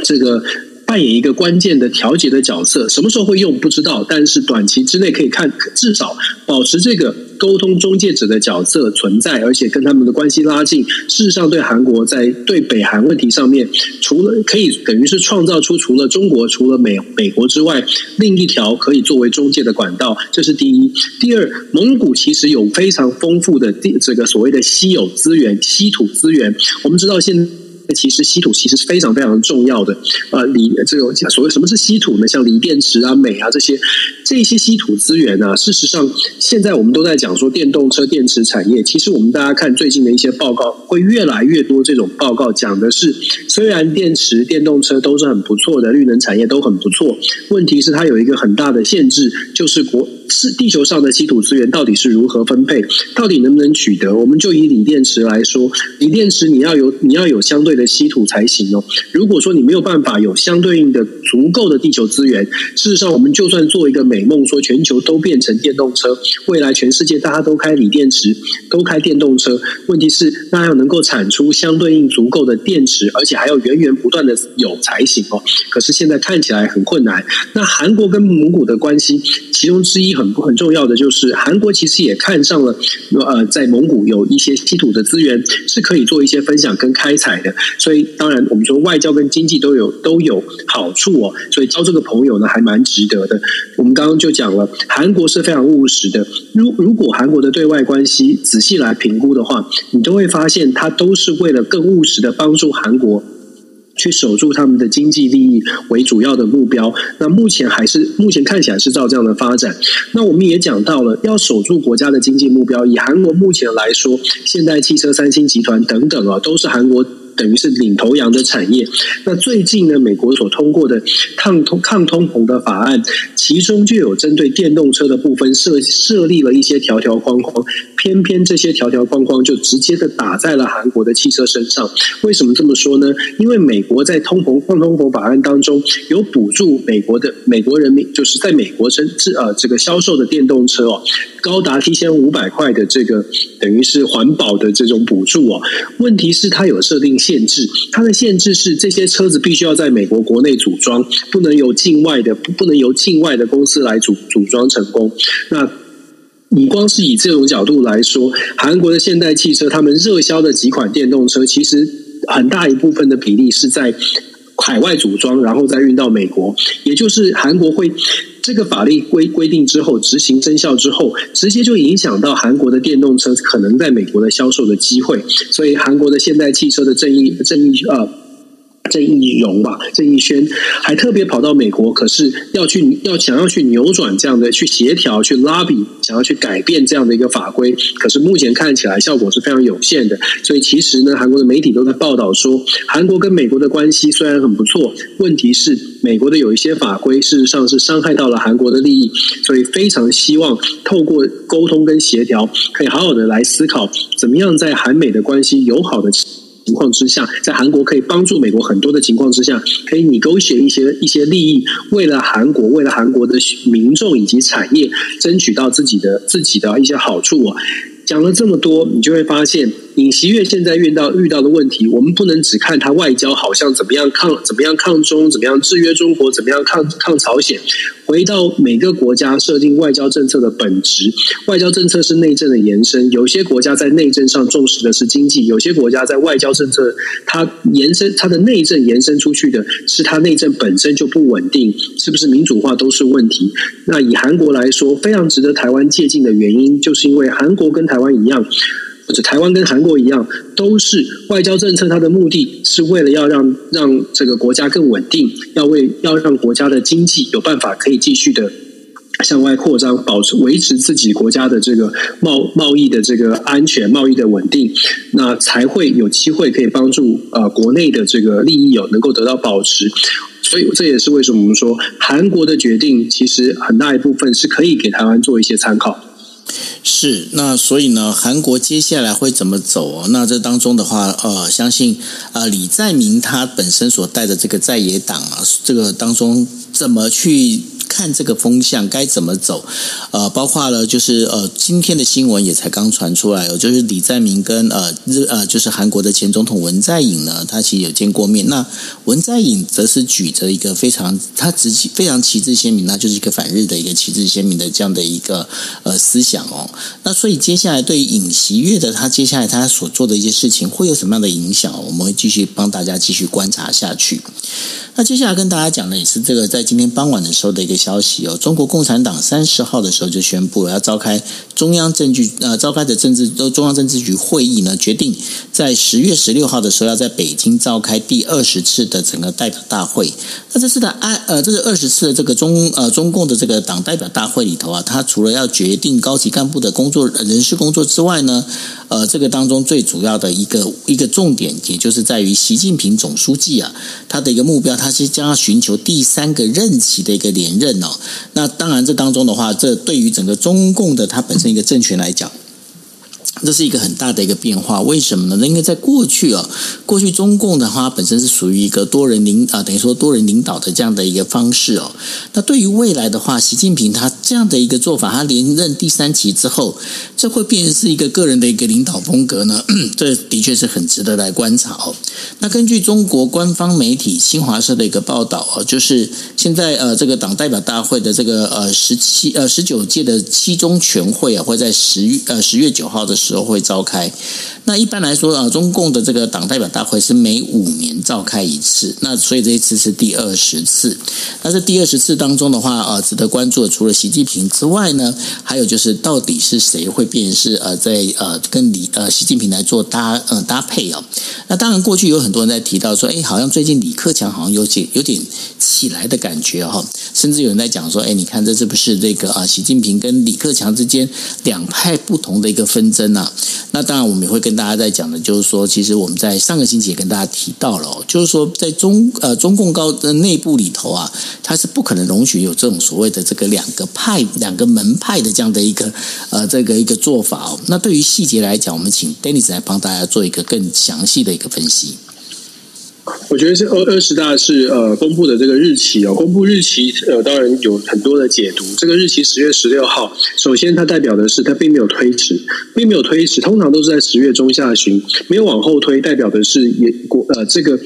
Speaker 2: 这个。扮演一个关键的调节的角色，什么时候会用不知道，但是短期之内可以看，至少保持这个沟通中介者的角色存在，而且跟他们的关系拉近。事实上，对韩国在对北韩问题上面，除了可以等于是创造出除了中国、除了美美国之外，另一条可以作为中介的管道，这是第一。第二，蒙古其实有非常丰富的这个所谓的稀有资源、稀土资源。我们知道现。那其实稀土其实是非常非常重要的，呃，锂这个所谓什么是稀土呢？像锂电池啊、镁啊这些，这些稀土资源、啊，事实上现在我们都在讲说电动车电池产业。其实我们大家看最近的一些报告，会越来越多这种报告讲的是，虽然电池、电动车都是很不错的，绿能产业都很不错，问题是它有一个很大的限制，就是国是地球上的稀土资源到底是如何分配，到底能不能取得？我们就以锂电池来说，锂电池你要有你要有相对。的稀土才行哦。如果说你没有办法有相对应的足够的地球资源，事实上，我们就算做一个美梦，说全球都变成电动车，未来全世界大家都开锂电池，都开电动车，问题是那要能够产出相对应足够的电池，而且还要源源不断的有才行哦。可是现在看起来很困难。那韩国跟蒙古的关系，其中之一很很重要的就是，韩国其实也看上了呃，在蒙古有一些稀土的资源，是可以做一些分享跟开采的。所以，当然，我们说外交跟经济都有都有好处哦。所以交这个朋友呢，还蛮值得的。我们刚刚就讲了，韩国是非常务实的。如如果韩国的对外关系仔细来评估的话，你都会发现，它都是为了更务实的帮助韩国去守住他们的经济利益为主要的目标。那目前还是目前看起来是照这样的发展。那我们也讲到了，要守住国家的经济目标，以韩国目前来说，现代汽车、三星集团等等啊，都是韩国。等于是领头羊的产业。那最近呢，美国所通过的抗通抗通膨的法案，其中就有针对电动车的部分设设立了一些条条框框。偏偏这些条条框框就直接的打在了韩国的汽车身上。为什么这么说呢？因为美国在通膨抗通膨法案当中有补助美国的美国人民，就是在美国生制呃这个销售的电动车哦，高达七千五百块的这个等于是环保的这种补助哦。问题是它有设定。限制，它的限制是这些车子必须要在美国国内组装，不能由境外的不能由境外的公司来组组装成功。那你光是以这种角度来说，韩国的现代汽车，他们热销的几款电动车，其实很大一部分的比例是在海外组装，然后再运到美国，也就是韩国会。这个法律规规定之后，执行生效之后，直接就影响到韩国的电动车可能在美国的销售的机会，所以韩国的现代汽车的正义正义啊。呃郑义溶吧，郑义宣还特别跑到美国，可是要去要想要去扭转这样的去协调去拉比想要去改变这样的一个法规，可是目前看起来效果是非常有限的。所以其实呢，韩国的媒体都在报道说，韩国跟美国的关系虽然很不错，问题是美国的有一些法规事实上是伤害到了韩国的利益，所以非常希望透过沟通跟协调，可以好好的来思考怎么样在韩美的关系友好的。情况之下，在韩国可以帮助美国很多的情况之下，可以你勾选一些一些利益，为了韩国，为了韩国的民众以及产业，争取到自己的自己的一些好处啊。讲了这么多，你就会发现。尹锡悦现在遇到遇到的问题，我们不能只看他外交好像怎么样抗怎么样抗中，怎么样制约中国，怎么样抗抗朝鲜。回到每个国家设定外交政策的本质，外交政策是内政的延伸。有些国家在内政上重视的是经济，有些国家在外交政策，它延伸它的内政延伸出去的是它内政本身就不稳定，是不是民主化都是问题。那以韩国来说，非常值得台湾借鉴的原因，就是因为韩国跟台湾一样。或者台湾跟韩国一样，都是外交政策，它的目的是为了要让让这个国家更稳定，要为要让国家的经济有办法可以继续的向外扩张，保持维持自己国家的这个贸贸易的这个安全、贸易的稳定，那才会有机会可以帮助呃国内的这个利益有能够得到保持。所以这也是为什么我们说韩国的决定其实很大一部分是可以给台湾做一些参考。
Speaker 1: 是，那所以呢，韩国接下来会怎么走？那这当中的话，呃，相信啊、李在明他本身所带的这个在野党啊，这个当中怎么去？看这个风向该怎么走，呃，包括了就是呃，今天的新闻也才刚传出来哦，就是李在明跟呃日呃，就是韩国的前总统文在寅呢，他其实有见过面。那文在寅则是举着一个非常他直非常旗帜鲜明，那就是一个反日的一个旗帜鲜明的这样的一个呃思想哦。那所以接下来对尹锡悦的他接下来他所做的一些事情会有什么样的影响？我们会继续帮大家继续观察下去。那接下来跟大家讲的也是这个，在今天傍晚的时候的一个消息哦。中国共产党三十号的时候就宣布了要召开中央政治呃召开的政治都中央政治局会议呢，决定在十月十六号的时候要在北京召开第二十次的整个代表大会。那这次的安呃这是二十次的这个中呃中共的这个党代表大会里头啊，他除了要决定高级干部的工作人事工作之外呢，呃这个当中最主要的一个一个重点，也就是在于习近平总书记啊他的一个目标。他是将要寻求第三个任期的一个连任哦，那当然这当中的话，这对于整个中共的它本身一个政权来讲。这是一个很大的一个变化，为什么呢？那因为在过去啊，过去中共的话本身是属于一个多人领啊，等于说多人领导的这样的一个方式哦。那对于未来的话，习近平他这样的一个做法，他连任第三期之后，这会变成是一个个人的一个领导风格呢？[clears throat] 这的确是很值得来观察哦。那根据中国官方媒体新华社的一个报道哦，就是现在呃，这个党代表大会的这个呃十七呃十九届的七中全会啊，会在十月呃十月九号的时候。时候会召开。那一般来说啊，中共的这个党代表大会是每五年召开一次。那所以这一次是第二十次。那这第二十次当中的话，呃，值得关注的除了习近平之外呢，还有就是到底是谁会变是呃在呃跟李呃习近平来做搭呃搭配哦。那当然过去有很多人在提到说，哎，好像最近李克强好像有点有点起来的感觉哈、哦。甚至有人在讲说，哎，你看这是不是这个啊习近平跟李克强之间两派不同的一个纷争？那那当然，我们也会跟大家在讲的，就是说，其实我们在上个星期也跟大家提到了，就是说，在中呃中共高的内部里头啊，它是不可能容许有这种所谓的这个两个派、两个门派的这样的一个呃这个一个做法哦。那对于细节来讲，我们请 Dennis 来帮大家做一个更详细的一个分析。
Speaker 2: 我觉得是二二十大是呃公布的这个日期哦，公布日期呃当然有很多的解读。这个日期十月十六号，首先它代表的是它并没有推迟，并没有推迟，通常都是在十月中下旬，没有往后推，代表的是也国呃这个。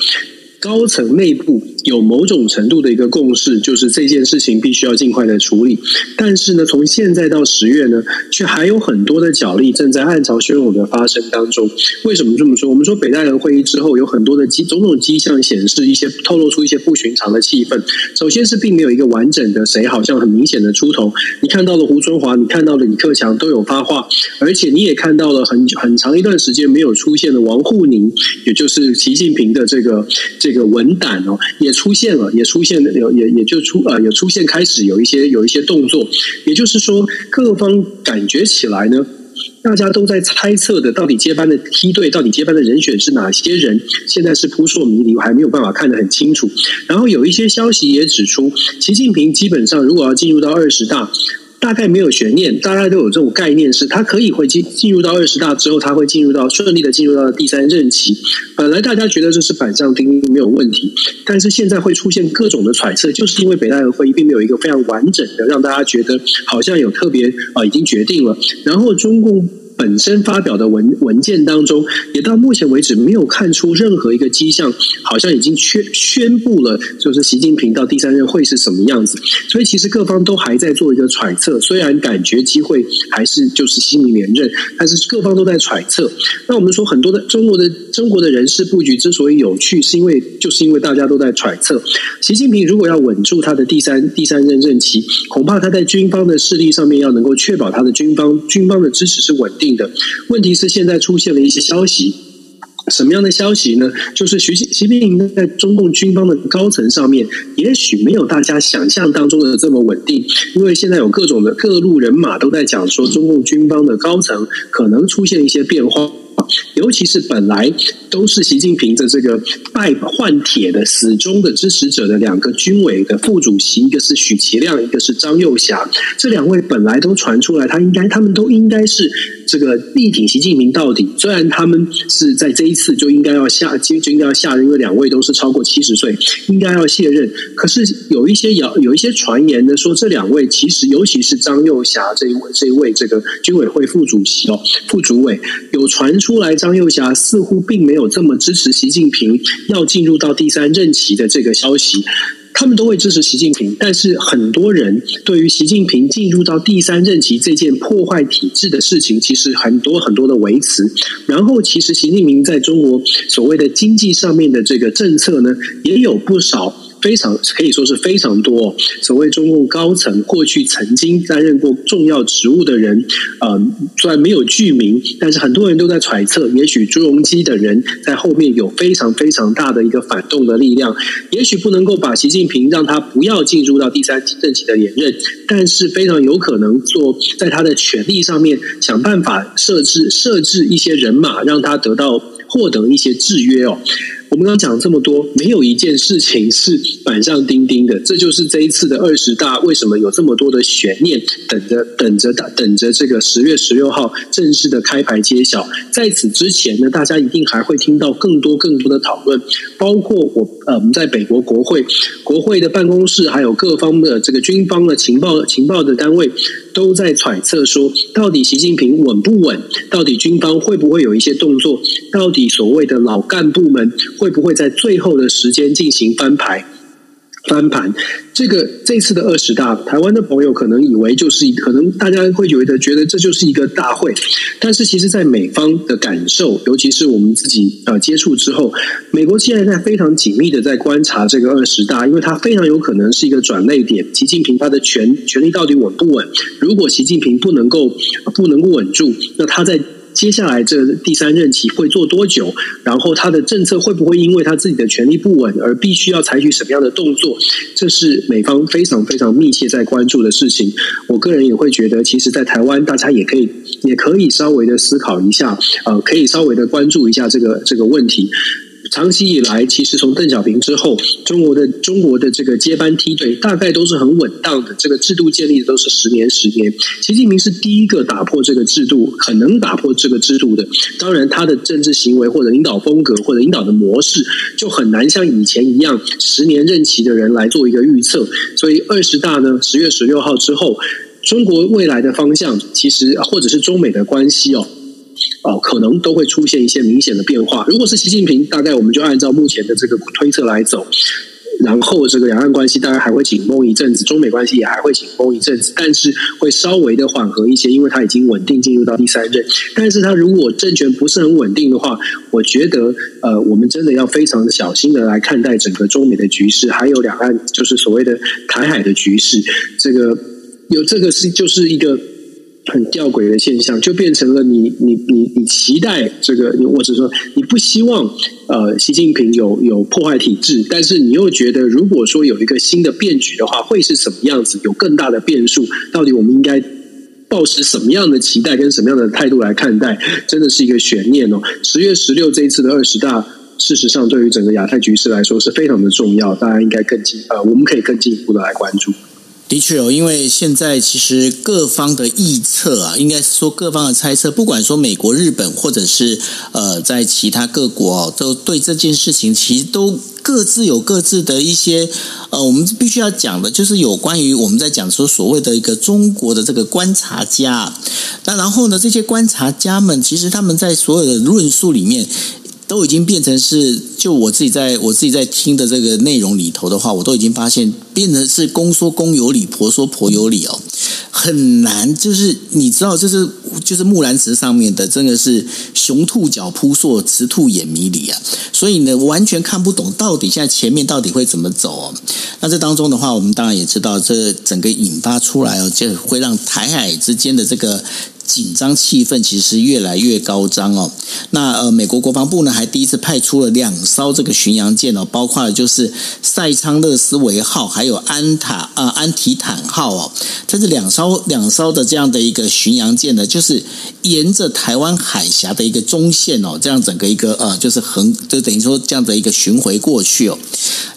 Speaker 2: 高层内部有某种程度的一个共识，就是这件事情必须要尽快的处理。但是呢，从现在到十月呢，却还有很多的角力正在暗潮汹涌的发生当中。为什么这么说？我们说北戴河会议之后，有很多的迹种种迹象显示一些透露出一些不寻常的气氛。首先是并没有一个完整的谁好像很明显的出头。你看到了胡春华，你看到了李克强都有发话，而且你也看到了很很长一段时间没有出现的王沪宁，也就是习近平的这个这。个文胆哦，也出现了，也出现，有也也就出呃，也出现开始有一些有一些动作，也就是说，各方感觉起来呢，大家都在猜测的，到底接班的梯队，到底接班的人选是哪些人？现在是扑朔迷离，我还没有办法看得很清楚。然后有一些消息也指出，习近平基本上如果要进入到二十大。大概没有悬念，大家都有这种概念，是他可以会进进入到二十大之后，他会进入到顺利的进入到第三任期。本来大家觉得这是板上钉钉没有问题，但是现在会出现各种的揣测，就是因为北戴河会议并没有一个非常完整的让大家觉得好像有特别啊已经决定了，然后中共。本身发表的文文件当中，也到目前为止没有看出任何一个迹象，好像已经宣宣布了，就是习近平到第三任会是什么样子。所以其实各方都还在做一个揣测，虽然感觉机会还是就是习近平连任，但是各方都在揣测。那我们说很多的中国的中国的人事布局之所以有趣，是因为就是因为大家都在揣测，习近平如果要稳住他的第三第三任任期，恐怕他在军方的势力上面要能够确保他的军方军方的支持是稳定。的。问题是现在出现了一些消息。什么样的消息呢？就是习习近平在中共军方的高层上面，也许没有大家想象当中的这么稳定，因为现在有各种的各路人马都在讲说，中共军方的高层可能出现一些变化。尤其是本来都是习近平的这个拜换铁的死忠的支持者的两个军委的副主席，一个是许其亮，一个是张又侠，这两位本来都传出来，他应该他们都应该是这个力挺习近平到底。虽然他们是在这一次就应该要下就就应该要下任，因为两位都是超过七十岁，应该要卸任。可是有一些谣有一些传言呢，说这两位其实尤其是张又侠这一位这一位这个军委会副主席哦，副主委有传出。后来，张又侠似乎并没有这么支持习近平要进入到第三任期的这个消息。他们都会支持习近平，但是很多人对于习近平进入到第三任期这件破坏体制的事情，其实很多很多的维持。然后，其实习近平在中国所谓的经济上面的这个政策呢，也有不少。非常可以说是非常多，哦所谓中共高层过去曾经担任过重要职务的人，呃，虽然没有具名，但是很多人都在揣测，也许朱镕基的人在后面有非常非常大的一个反动的力量，也许不能够把习近平让他不要进入到第三任期的连任，但是非常有可能做在他的权力上面想办法设置设置一些人马，让他得到获得一些制约哦。我们刚刚讲这么多，没有一件事情是板上钉钉的。这就是这一次的二十大为什么有这么多的悬念，等着等着等着这个十月十六号正式的开牌揭晓。在此之前呢，大家一定还会听到更多更多的讨论，包括我呃我们在北国国会国会的办公室，还有各方的这个军方的情报情报的单位。都在揣测说，到底习近平稳不稳？到底军方会不会有一些动作？到底所谓的老干部们会不会在最后的时间进行翻牌？翻盘，这个这次的二十大，台湾的朋友可能以为就是一，可能大家会觉得觉得这就是一个大会，但是其实，在美方的感受，尤其是我们自己呃接触之后，美国现在在非常紧密的在观察这个二十大，因为它非常有可能是一个转捩点。习近平他的权权力到底稳不稳？如果习近平不能够不能够稳住，那他在。接下来这第三任期会做多久？然后他的政策会不会因为他自己的权力不稳而必须要采取什么样的动作？这是美方非常非常密切在关注的事情。我个人也会觉得，其实，在台湾大家也可以也可以稍微的思考一下，呃，可以稍微的关注一下这个这个问题。长期以来，其实从邓小平之后，中国的中国的这个接班梯队大概都是很稳当的，这个制度建立的都是十年十年。习近平是第一个打破这个制度，很能打破这个制度的。当然，他的政治行为或者领导风格或者领导的模式，就很难像以前一样十年任期的人来做一个预测。所以二十大呢，十月十六号之后，中国未来的方向，其实或者是中美的关系哦。哦，可能都会出现一些明显的变化。如果是习近平，大概我们就按照目前的这个推测来走，然后这个两岸关系大概还会紧绷一阵子，中美关系也还会紧绷一阵子，但是会稍微的缓和一些，因为它已经稳定进入到第三任。但是他如果政权不是很稳定的话，我觉得呃，我们真的要非常的小心的来看待整个中美的局势，还有两岸就是所谓的台海的局势。这个有这个是就是一个。很吊诡的现象，就变成了你你你你期待这个，或者说你不希望呃习近平有有破坏体制，但是你又觉得如果说有一个新的变局的话，会是什么样子？有更大的变数，到底我们应该抱持什么样的期待跟什么样的态度来看待？真的是一个悬念哦。十月十六这一次的二十大，事实上对于整个亚太局势来说是非常的重要，大家应该更进呃，我们可以更进一步的来关注。
Speaker 1: 的确哦，因为现在其实各方的预测啊，应该是说各方的猜测，不管说美国、日本，或者是呃，在其他各国哦，都对这件事情其实都各自有各自的一些呃，我们必须要讲的，就是有关于我们在讲说所谓的一个中国的这个观察家。那然后呢，这些观察家们，其实他们在所有的论述里面，都已经变成是，就我自己在我自己在听的这个内容里头的话，我都已经发现。变成是公说公有理，婆说婆有理哦。很难，就是你知道，就是就是木兰辞上面的，真的是雄兔脚扑朔，雌兔眼迷离啊！所以呢，完全看不懂到底现在前面到底会怎么走哦。那这当中的话，我们当然也知道，这整个引发出来哦，就会让台海之间的这个。紧张气氛其实越来越高涨哦。那呃，美国国防部呢还第一次派出了两艘这个巡洋舰哦，包括了就是塞昌勒斯维号还有安塔啊、安提坦号哦。这是两艘两艘的这样的一个巡洋舰呢，就就是沿着台湾海峡的一个中线哦，这样整个一个呃就是横就等于说这样的一个巡回过去哦。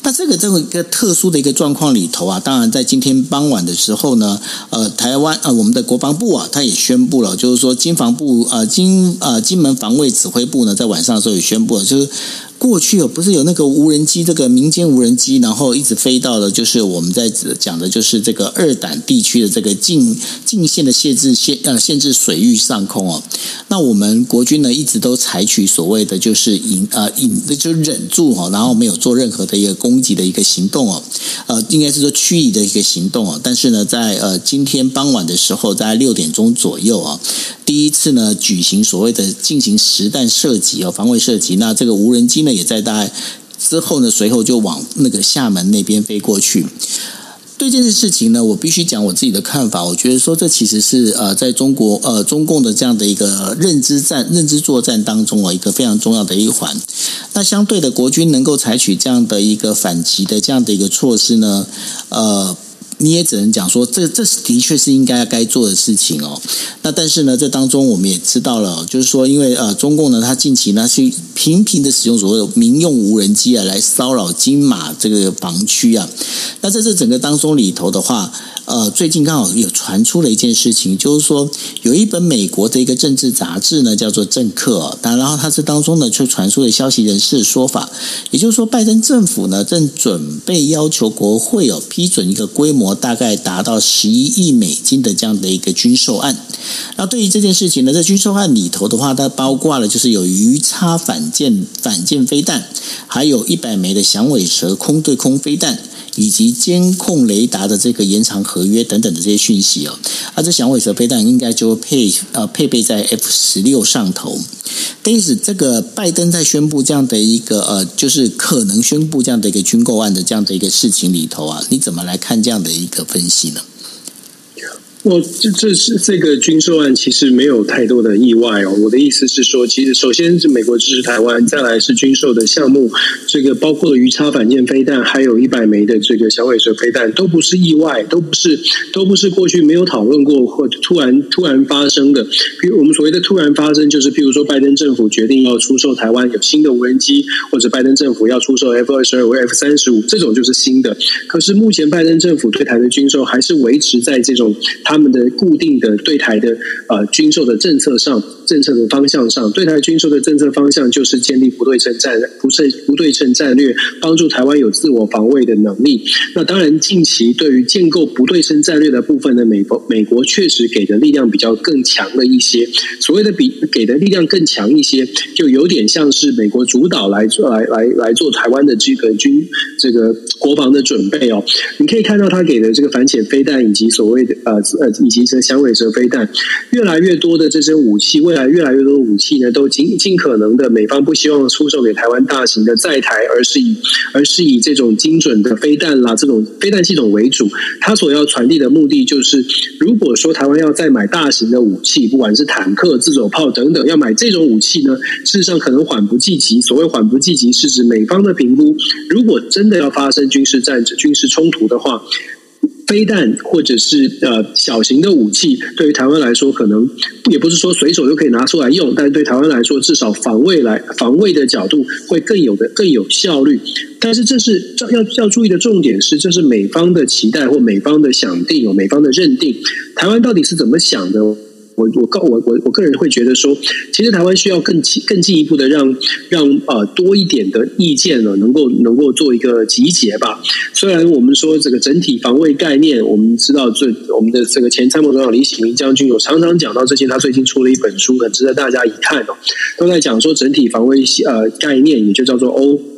Speaker 1: 那这个这么一个特殊的一个状况里头啊，当然在今天傍晚的时候呢，呃，台湾呃我们的国防部啊，他也宣布了。就是说，经防部呃，经呃，金门防卫指挥部呢，在晚上的时候也宣布了，就是。过去哦不是有那个无人机，这个民间无人机，然后一直飞到了，就是我们在讲的，就是这个二胆地区的这个禁禁限的限制限呃限制水域上空哦。那我们国军呢，一直都采取所谓的就是隐呃隐，就是忍住哈，然后没有做任何的一个攻击的一个行动哦。呃，应该是说驱离的一个行动哦。但是呢，在呃今天傍晚的时候，在六点钟左右啊，第一次呢举行所谓的进行实弹射击哦，防卫射击。那这个无人机呢？也在大概之后呢，随后就往那个厦门那边飞过去。对这件事情呢，我必须讲我自己的看法。我觉得说，这其实是呃，在中国呃中共的这样的一个认知战、认知作战当中啊，一个非常重要的一环。那相对的，国军能够采取这样的一个反击的这样的一个措施呢，呃。你也只能讲说，这这是的确是应该该做的事情哦。那但是呢，这当中我们也知道了，就是说，因为呃，中共呢，它近期呢是频频的使用所谓的民用无人机啊，来骚扰金马这个防区啊。那在这整个当中里头的话，呃，最近刚好有传出了一件事情，就是说有一本美国的一个政治杂志呢，叫做《政客》，但然后它这当中呢，却传出了消息人士的说法，也就是说，拜登政府呢正准备要求国会哦批准一个规模大概达到十一亿美金的这样的一个军售案。那对于这件事情呢，在军售案里头的话，它包括了就是有鱼叉反舰反舰飞弹，还有一百枚的响尾蛇空对空飞弹。以及监控雷达的这个延长合约等等的这些讯息哦，啊，这响尾蛇飞弹应该就配呃配备在 F 十六上头。但是这个拜登在宣布这样的一个呃，就是可能宣布这样的一个军购案的这样的一个事情里头啊，你怎么来看这样的一个分析呢？
Speaker 2: 我这这是这个军售案，其实没有太多的意外哦。我的意思是说，其实首先是美国支持台湾，再来是军售的项目，这个包括鱼叉反舰飞弹，还有一百枚的这个响尾蛇飞弹，都不是意外，都不是都不是过去没有讨论过或突然突然发生的。比如我们所谓的突然发生，就是譬如说拜登政府决定要出售台湾有新的无人机，或者拜登政府要出售 F 二十二或 F 三十五，这种就是新的。可是目前拜登政府对台的军售还是维持在这种。他们的固定的对台的呃军售的政策上，政策的方向上，对台军售的政策方向就是建立不对称战不是不对称战略，帮助台湾有自我防卫的能力。那当然，近期对于建构不对称战略的部分呢，美国美国确实给的力量比较更强了一些。所谓的比给的力量更强一些，就有点像是美国主导来做来来来做台湾的这个军这个国防的准备哦。你可以看到他给的这个反潜飞弹以及所谓的呃呃以及这响尾蛇飞弹，越来越多的这些武器为，来越来越多武器呢，都尽尽可能的，美方不希望出售给台湾大型的在台，而是以而是以这种精准的飞弹啦，这种飞弹系统为主。它所要传递的目的就是，如果说台湾要再买大型的武器，不管是坦克、自走炮等等，要买这种武器呢，事实上可能缓不济急。所谓缓不济急，是指美方的评估，如果真的要发生军事战争、军事冲突的话。飞弹或者是呃小型的武器，对于台湾来说，可能也不是说随手就可以拿出来用，但是对台湾来说，至少防卫来防卫的角度会更有的更有效率。但是这是要要注意的重点是，这是美方的期待或美方的想定，有美方的认定，台湾到底是怎么想的？我我告我我我个人会觉得说，其实台湾需要更进更进一步的让让呃多一点的意见呢，能够能够做一个集结吧。虽然我们说这个整体防卫概念，我们知道最我们的这个前参谋总长李喜明将军有常常讲到这些，他最近出了一本书，很值得大家一看哦，都在讲说整体防卫呃概念，也就叫做欧。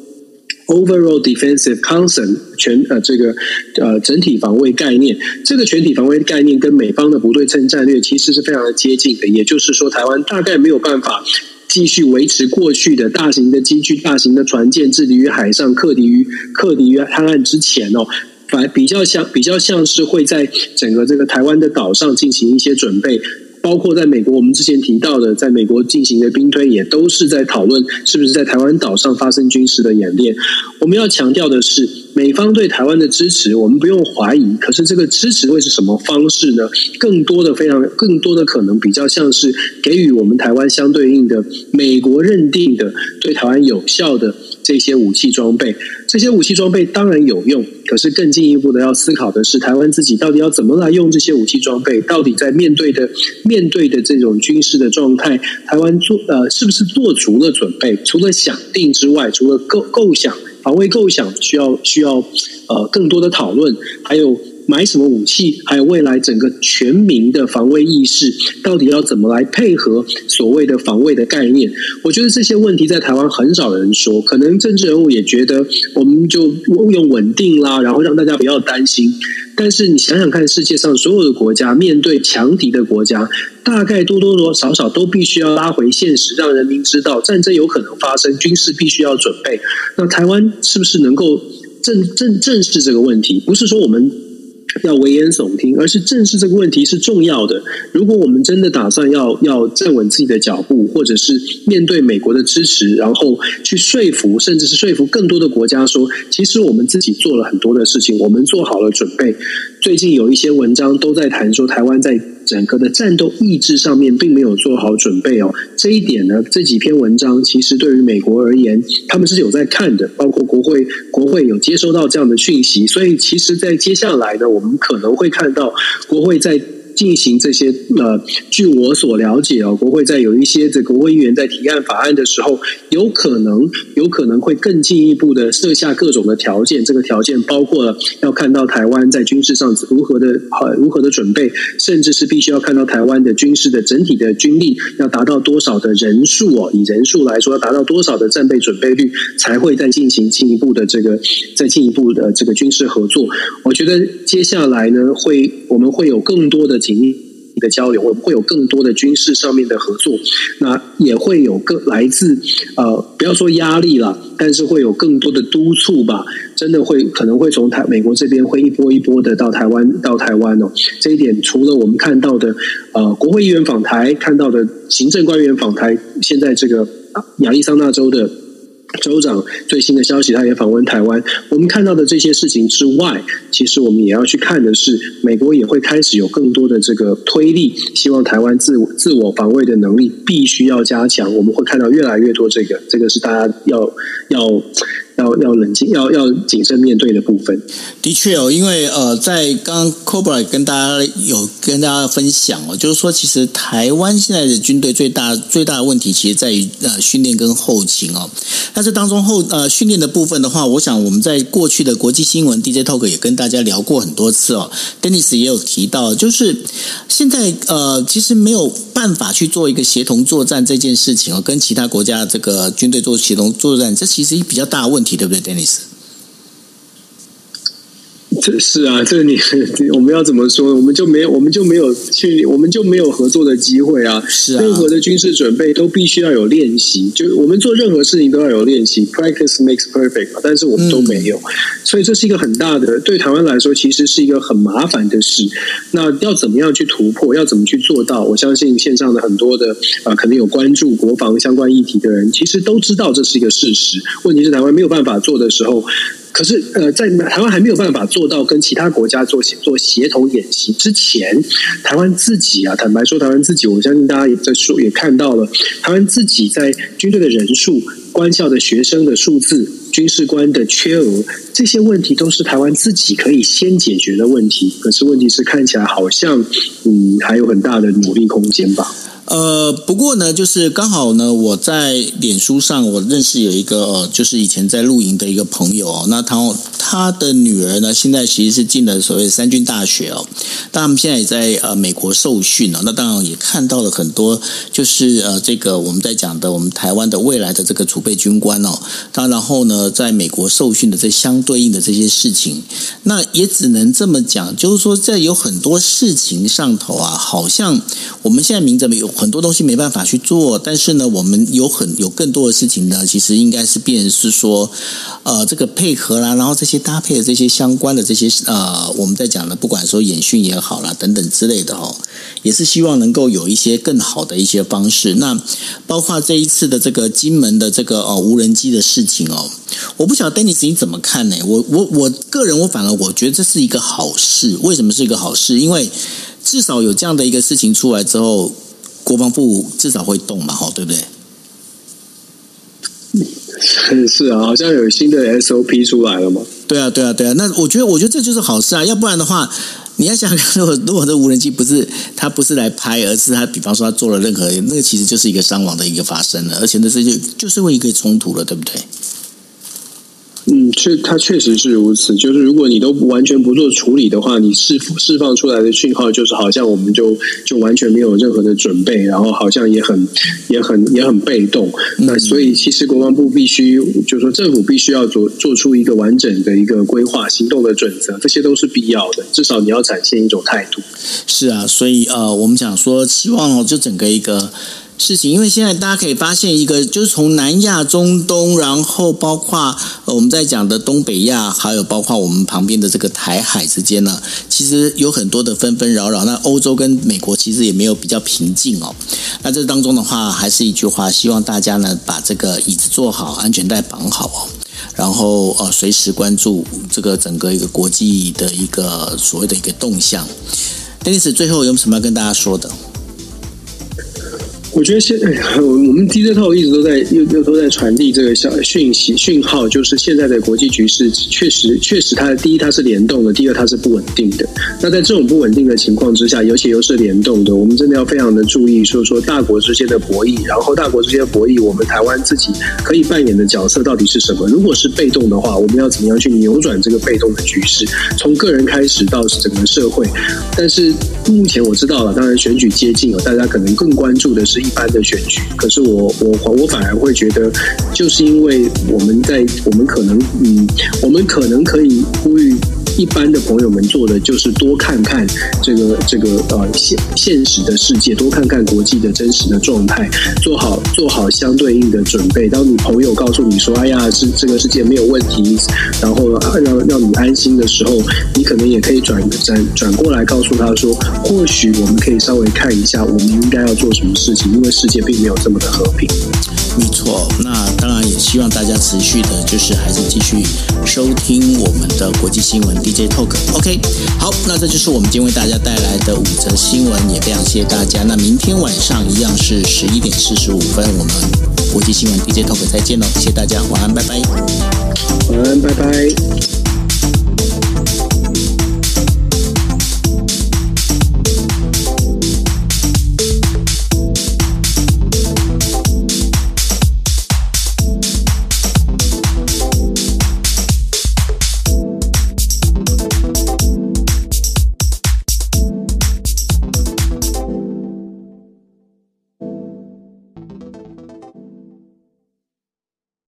Speaker 2: Overall Defensive Concept 全呃这个呃整体防卫概念，这个全体防卫概念跟美方的不对称战略其实是非常的接近的。也就是说，台湾大概没有办法继续维持过去的大型的机具、大型的船舰置敌于海上、克敌于克敌于滩岸之前哦，反比较像比较像是会在整个这个台湾的岛上进行一些准备。包括在美国，我们之前提到的，在美国进行的兵推，也都是在讨论是不是在台湾岛上发生军事的演练。我们要强调的是，美方对台湾的支持，我们不用怀疑。可是这个支持会是什么方式呢？更多的、非常更多的可能，比较像是给予我们台湾相对应的美国认定的对台湾有效的这些武器装备。这些武器装备当然有用，可是更进一步的要思考的是，台湾自己到底要怎么来用这些武器装备？到底在面对的面对的这种军事的状态，台湾做呃是不是做足了准备？除了想定之外，除了构构想防卫构想需要需要呃更多的讨论，还有。买什么武器，还有未来整个全民的防卫意识，到底要怎么来配合所谓的防卫的概念？我觉得这些问题在台湾很少人说，可能政治人物也觉得我们就用稳定啦，然后让大家不要担心。但是你想想看，世界上所有的国家面对强敌的国家，大概多多多少少都必须要拉回现实，让人民知道战争有可能发生，军事必须要准备。那台湾是不是能够正正正视这个问题？不是说我们。要危言耸听，而是正视这个问题是重要的。如果我们真的打算要要站稳自己的脚步，或者是面对美国的支持，然后去说服，甚至是说服更多的国家说，其实我们自己做了很多的事情，我们做好了准备。最近有一些文章都在谈说，台湾在。整个的战斗意志上面并没有做好准备哦，这一点呢，这几篇文章其实对于美国而言，他们是有在看的，包括国会国会有接收到这样的讯息，所以其实，在接下来呢，我们可能会看到国会在。进行这些呃，据我所了解哦，国会在有一些这个国会议员在提案法案的时候，有可能有可能会更进一步的设下各种的条件。这个条件包括了要看到台湾在军事上如何的呃如何的准备，甚至是必须要看到台湾的军事的整体的军力要达到多少的人数哦，以人数来说要达到多少的战备准备率，才会再进行进一步的这个再进一步的这个军事合作。我觉得接下来呢，会我们会有更多的。紧密的交流，我们会有更多的军事上面的合作，那也会有更来自呃，不要说压力了，但是会有更多的督促吧。真的会可能会从台美国这边会一波一波的到台湾到台湾哦。这一点除了我们看到的呃国会议员访台，看到的行政官员访台，现在这个亚利桑那州的。州长最新的消息，他也访问台湾。我们看到的这些事情之外，其实我们也要去看的是，美国也会开始有更多的这个推力，希望台湾自自我防卫的能力必须要加强。我们会看到越来越多这个，这个是大家要要。要要冷静，要要谨慎面对的部分。
Speaker 1: 的确哦，因为呃，在刚刚 Cobra 跟大家有跟大家分享哦，就是说，其实台湾现在的军队最大最大的问题，其实在于呃训练跟后勤哦。但是当中后呃训练的部分的话，我想我们在过去的国际新闻 DJ Talk 也跟大家聊过很多次哦。Dennis 也有提到，就是现在呃其实没有办法去做一个协同作战这件事情哦，跟其他国家这个军队做协同作战，这其实比较大问。题对不对，Dennis？
Speaker 2: 这是啊，这你 [laughs] 我们要怎么说？我们就没有，我们就没有去，我们就没有合作的机会啊！
Speaker 1: 是啊，
Speaker 2: 任何的军事准备都必须要有练习，就我们做任何事情都要有练习，practice makes perfect 嘛。但是我们都没有，嗯、所以这是一个很大的，对台湾来说，其实是一个很麻烦的事。那要怎么样去突破？要怎么去做到？我相信线上的很多的啊、呃，可能有关注国防相关议题的人，其实都知道这是一个事实。问题是台湾没有办法做的时候。可是，呃，在台湾还没有办法做到跟其他国家做做协同演习之前，台湾自己啊，坦白说，台湾自己，我相信大家也在说，也看到了，台湾自己在军队的人数、官校的学生的数字、军事官的缺额，这些问题都是台湾自己可以先解决的问题。可是，问题是看起来好像，嗯，还有很大的努力空间吧。
Speaker 1: 呃，不过呢，就是刚好呢，我在脸书上我认识有一个，呃，就是以前在露营的一个朋友哦，那他他的女儿呢，现在其实是进了所谓三军大学哦。他们现在也在呃美国受训哦。那当然也看到了很多，就是呃这个我们在讲的我们台湾的未来的这个储备军官哦。他然后呢，在美国受训的这相对应的这些事情，那也只能这么讲，就是说在有很多事情上头啊，好像我们现在明着有很多东西没办法去做，但是呢，我们有很有更多的事情呢，其实应该是变是说，呃，这个配合啦，然后这些搭配的这些相关的这些呃，我们在讲的，不管说演训也好啦，等等之类的哦，也是希望能够有一些更好的一些方式。那包括这一次的这个金门的这个哦无人机的事情哦，我不晓得 Dennis 你怎么看呢？我我我个人我反而我觉得这是一个好事。为什么是一个好事？因为至少有这样的一个事情出来之后，国防部至少会动嘛，吼，对不对？
Speaker 2: 是啊，好像有新的 SOP 出来了嘛？
Speaker 1: 对啊，对啊，对啊。那我觉得，我觉得这就是好事啊。要不然的话，你要想想，如果如果这无人机不是他不是来拍，而是他比方说他做了任何，那个其实就是一个伤亡的一个发生了，而且那是就就是为一个冲突了，对不对？
Speaker 2: 嗯，确，它确实是如此。就是如果你都完全不做处理的话，你释释放出来的讯号就是好像我们就就完全没有任何的准备，然后好像也很也很也很被动。那所以其实国防部必须，就是说政府必须要做做出一个完整的一个规划行动的准则，这些都是必要的。至少你要展现一种态度。
Speaker 1: 是啊，所以呃，我们想说，希望，就整个一个。事情，因为现在大家可以发现一个，就是从南亚、中东，然后包括我们在讲的东北亚，还有包括我们旁边的这个台海之间呢，其实有很多的纷纷扰扰。那欧洲跟美国其实也没有比较平静哦。那这当中的话，还是一句话，希望大家呢把这个椅子坐好，安全带绑好哦，然后呃随时关注这个整个一个国际的一个所谓的一个动向。Dennis，最后有什么要跟大家说的？
Speaker 2: 我觉得现在我们 DJ Talk 一直都在又又都在传递这个消讯息讯号，就是现在的国际局势确实确实它第一它是联动的，第二它是不稳定的。那在这种不稳定的情况之下，尤其又是联动的，我们真的要非常的注意，说说大国之间的博弈，然后大国之间的博弈，我们台湾自己可以扮演的角色到底是什么？如果是被动的话，我们要怎么样去扭转这个被动的局势？从个人开始到整个社会。但是目前我知道了，当然选举接近了，大家可能更关注的是。一般的选举，可是我我我反而会觉得，就是因为我们在我们可能嗯，我们可能可以呼吁。一般的朋友们做的就是多看看这个这个呃现现实的世界，多看看国际的真实的状态，做好做好相对应的准备。当你朋友告诉你说：“哎呀，是这个世界没有问题”，然后让让你安心的时候，你可能也可以转转转过来告诉他说：“或许我们可以稍微看一下，我们应该要做什么事情，因为世界并没有这么的和平。”
Speaker 1: 没错，那当然也希望大家持续的，就是还是继续收听我们的国际新闻 DJ Talk。OK，好，那这就是我们今天为大家带来的五则新闻，也非常谢谢大家。那明天晚上一样是十一点四十五分，我们国际新闻 DJ Talk 再见喽，谢谢大家，晚安，拜拜。
Speaker 2: 晚安，拜拜。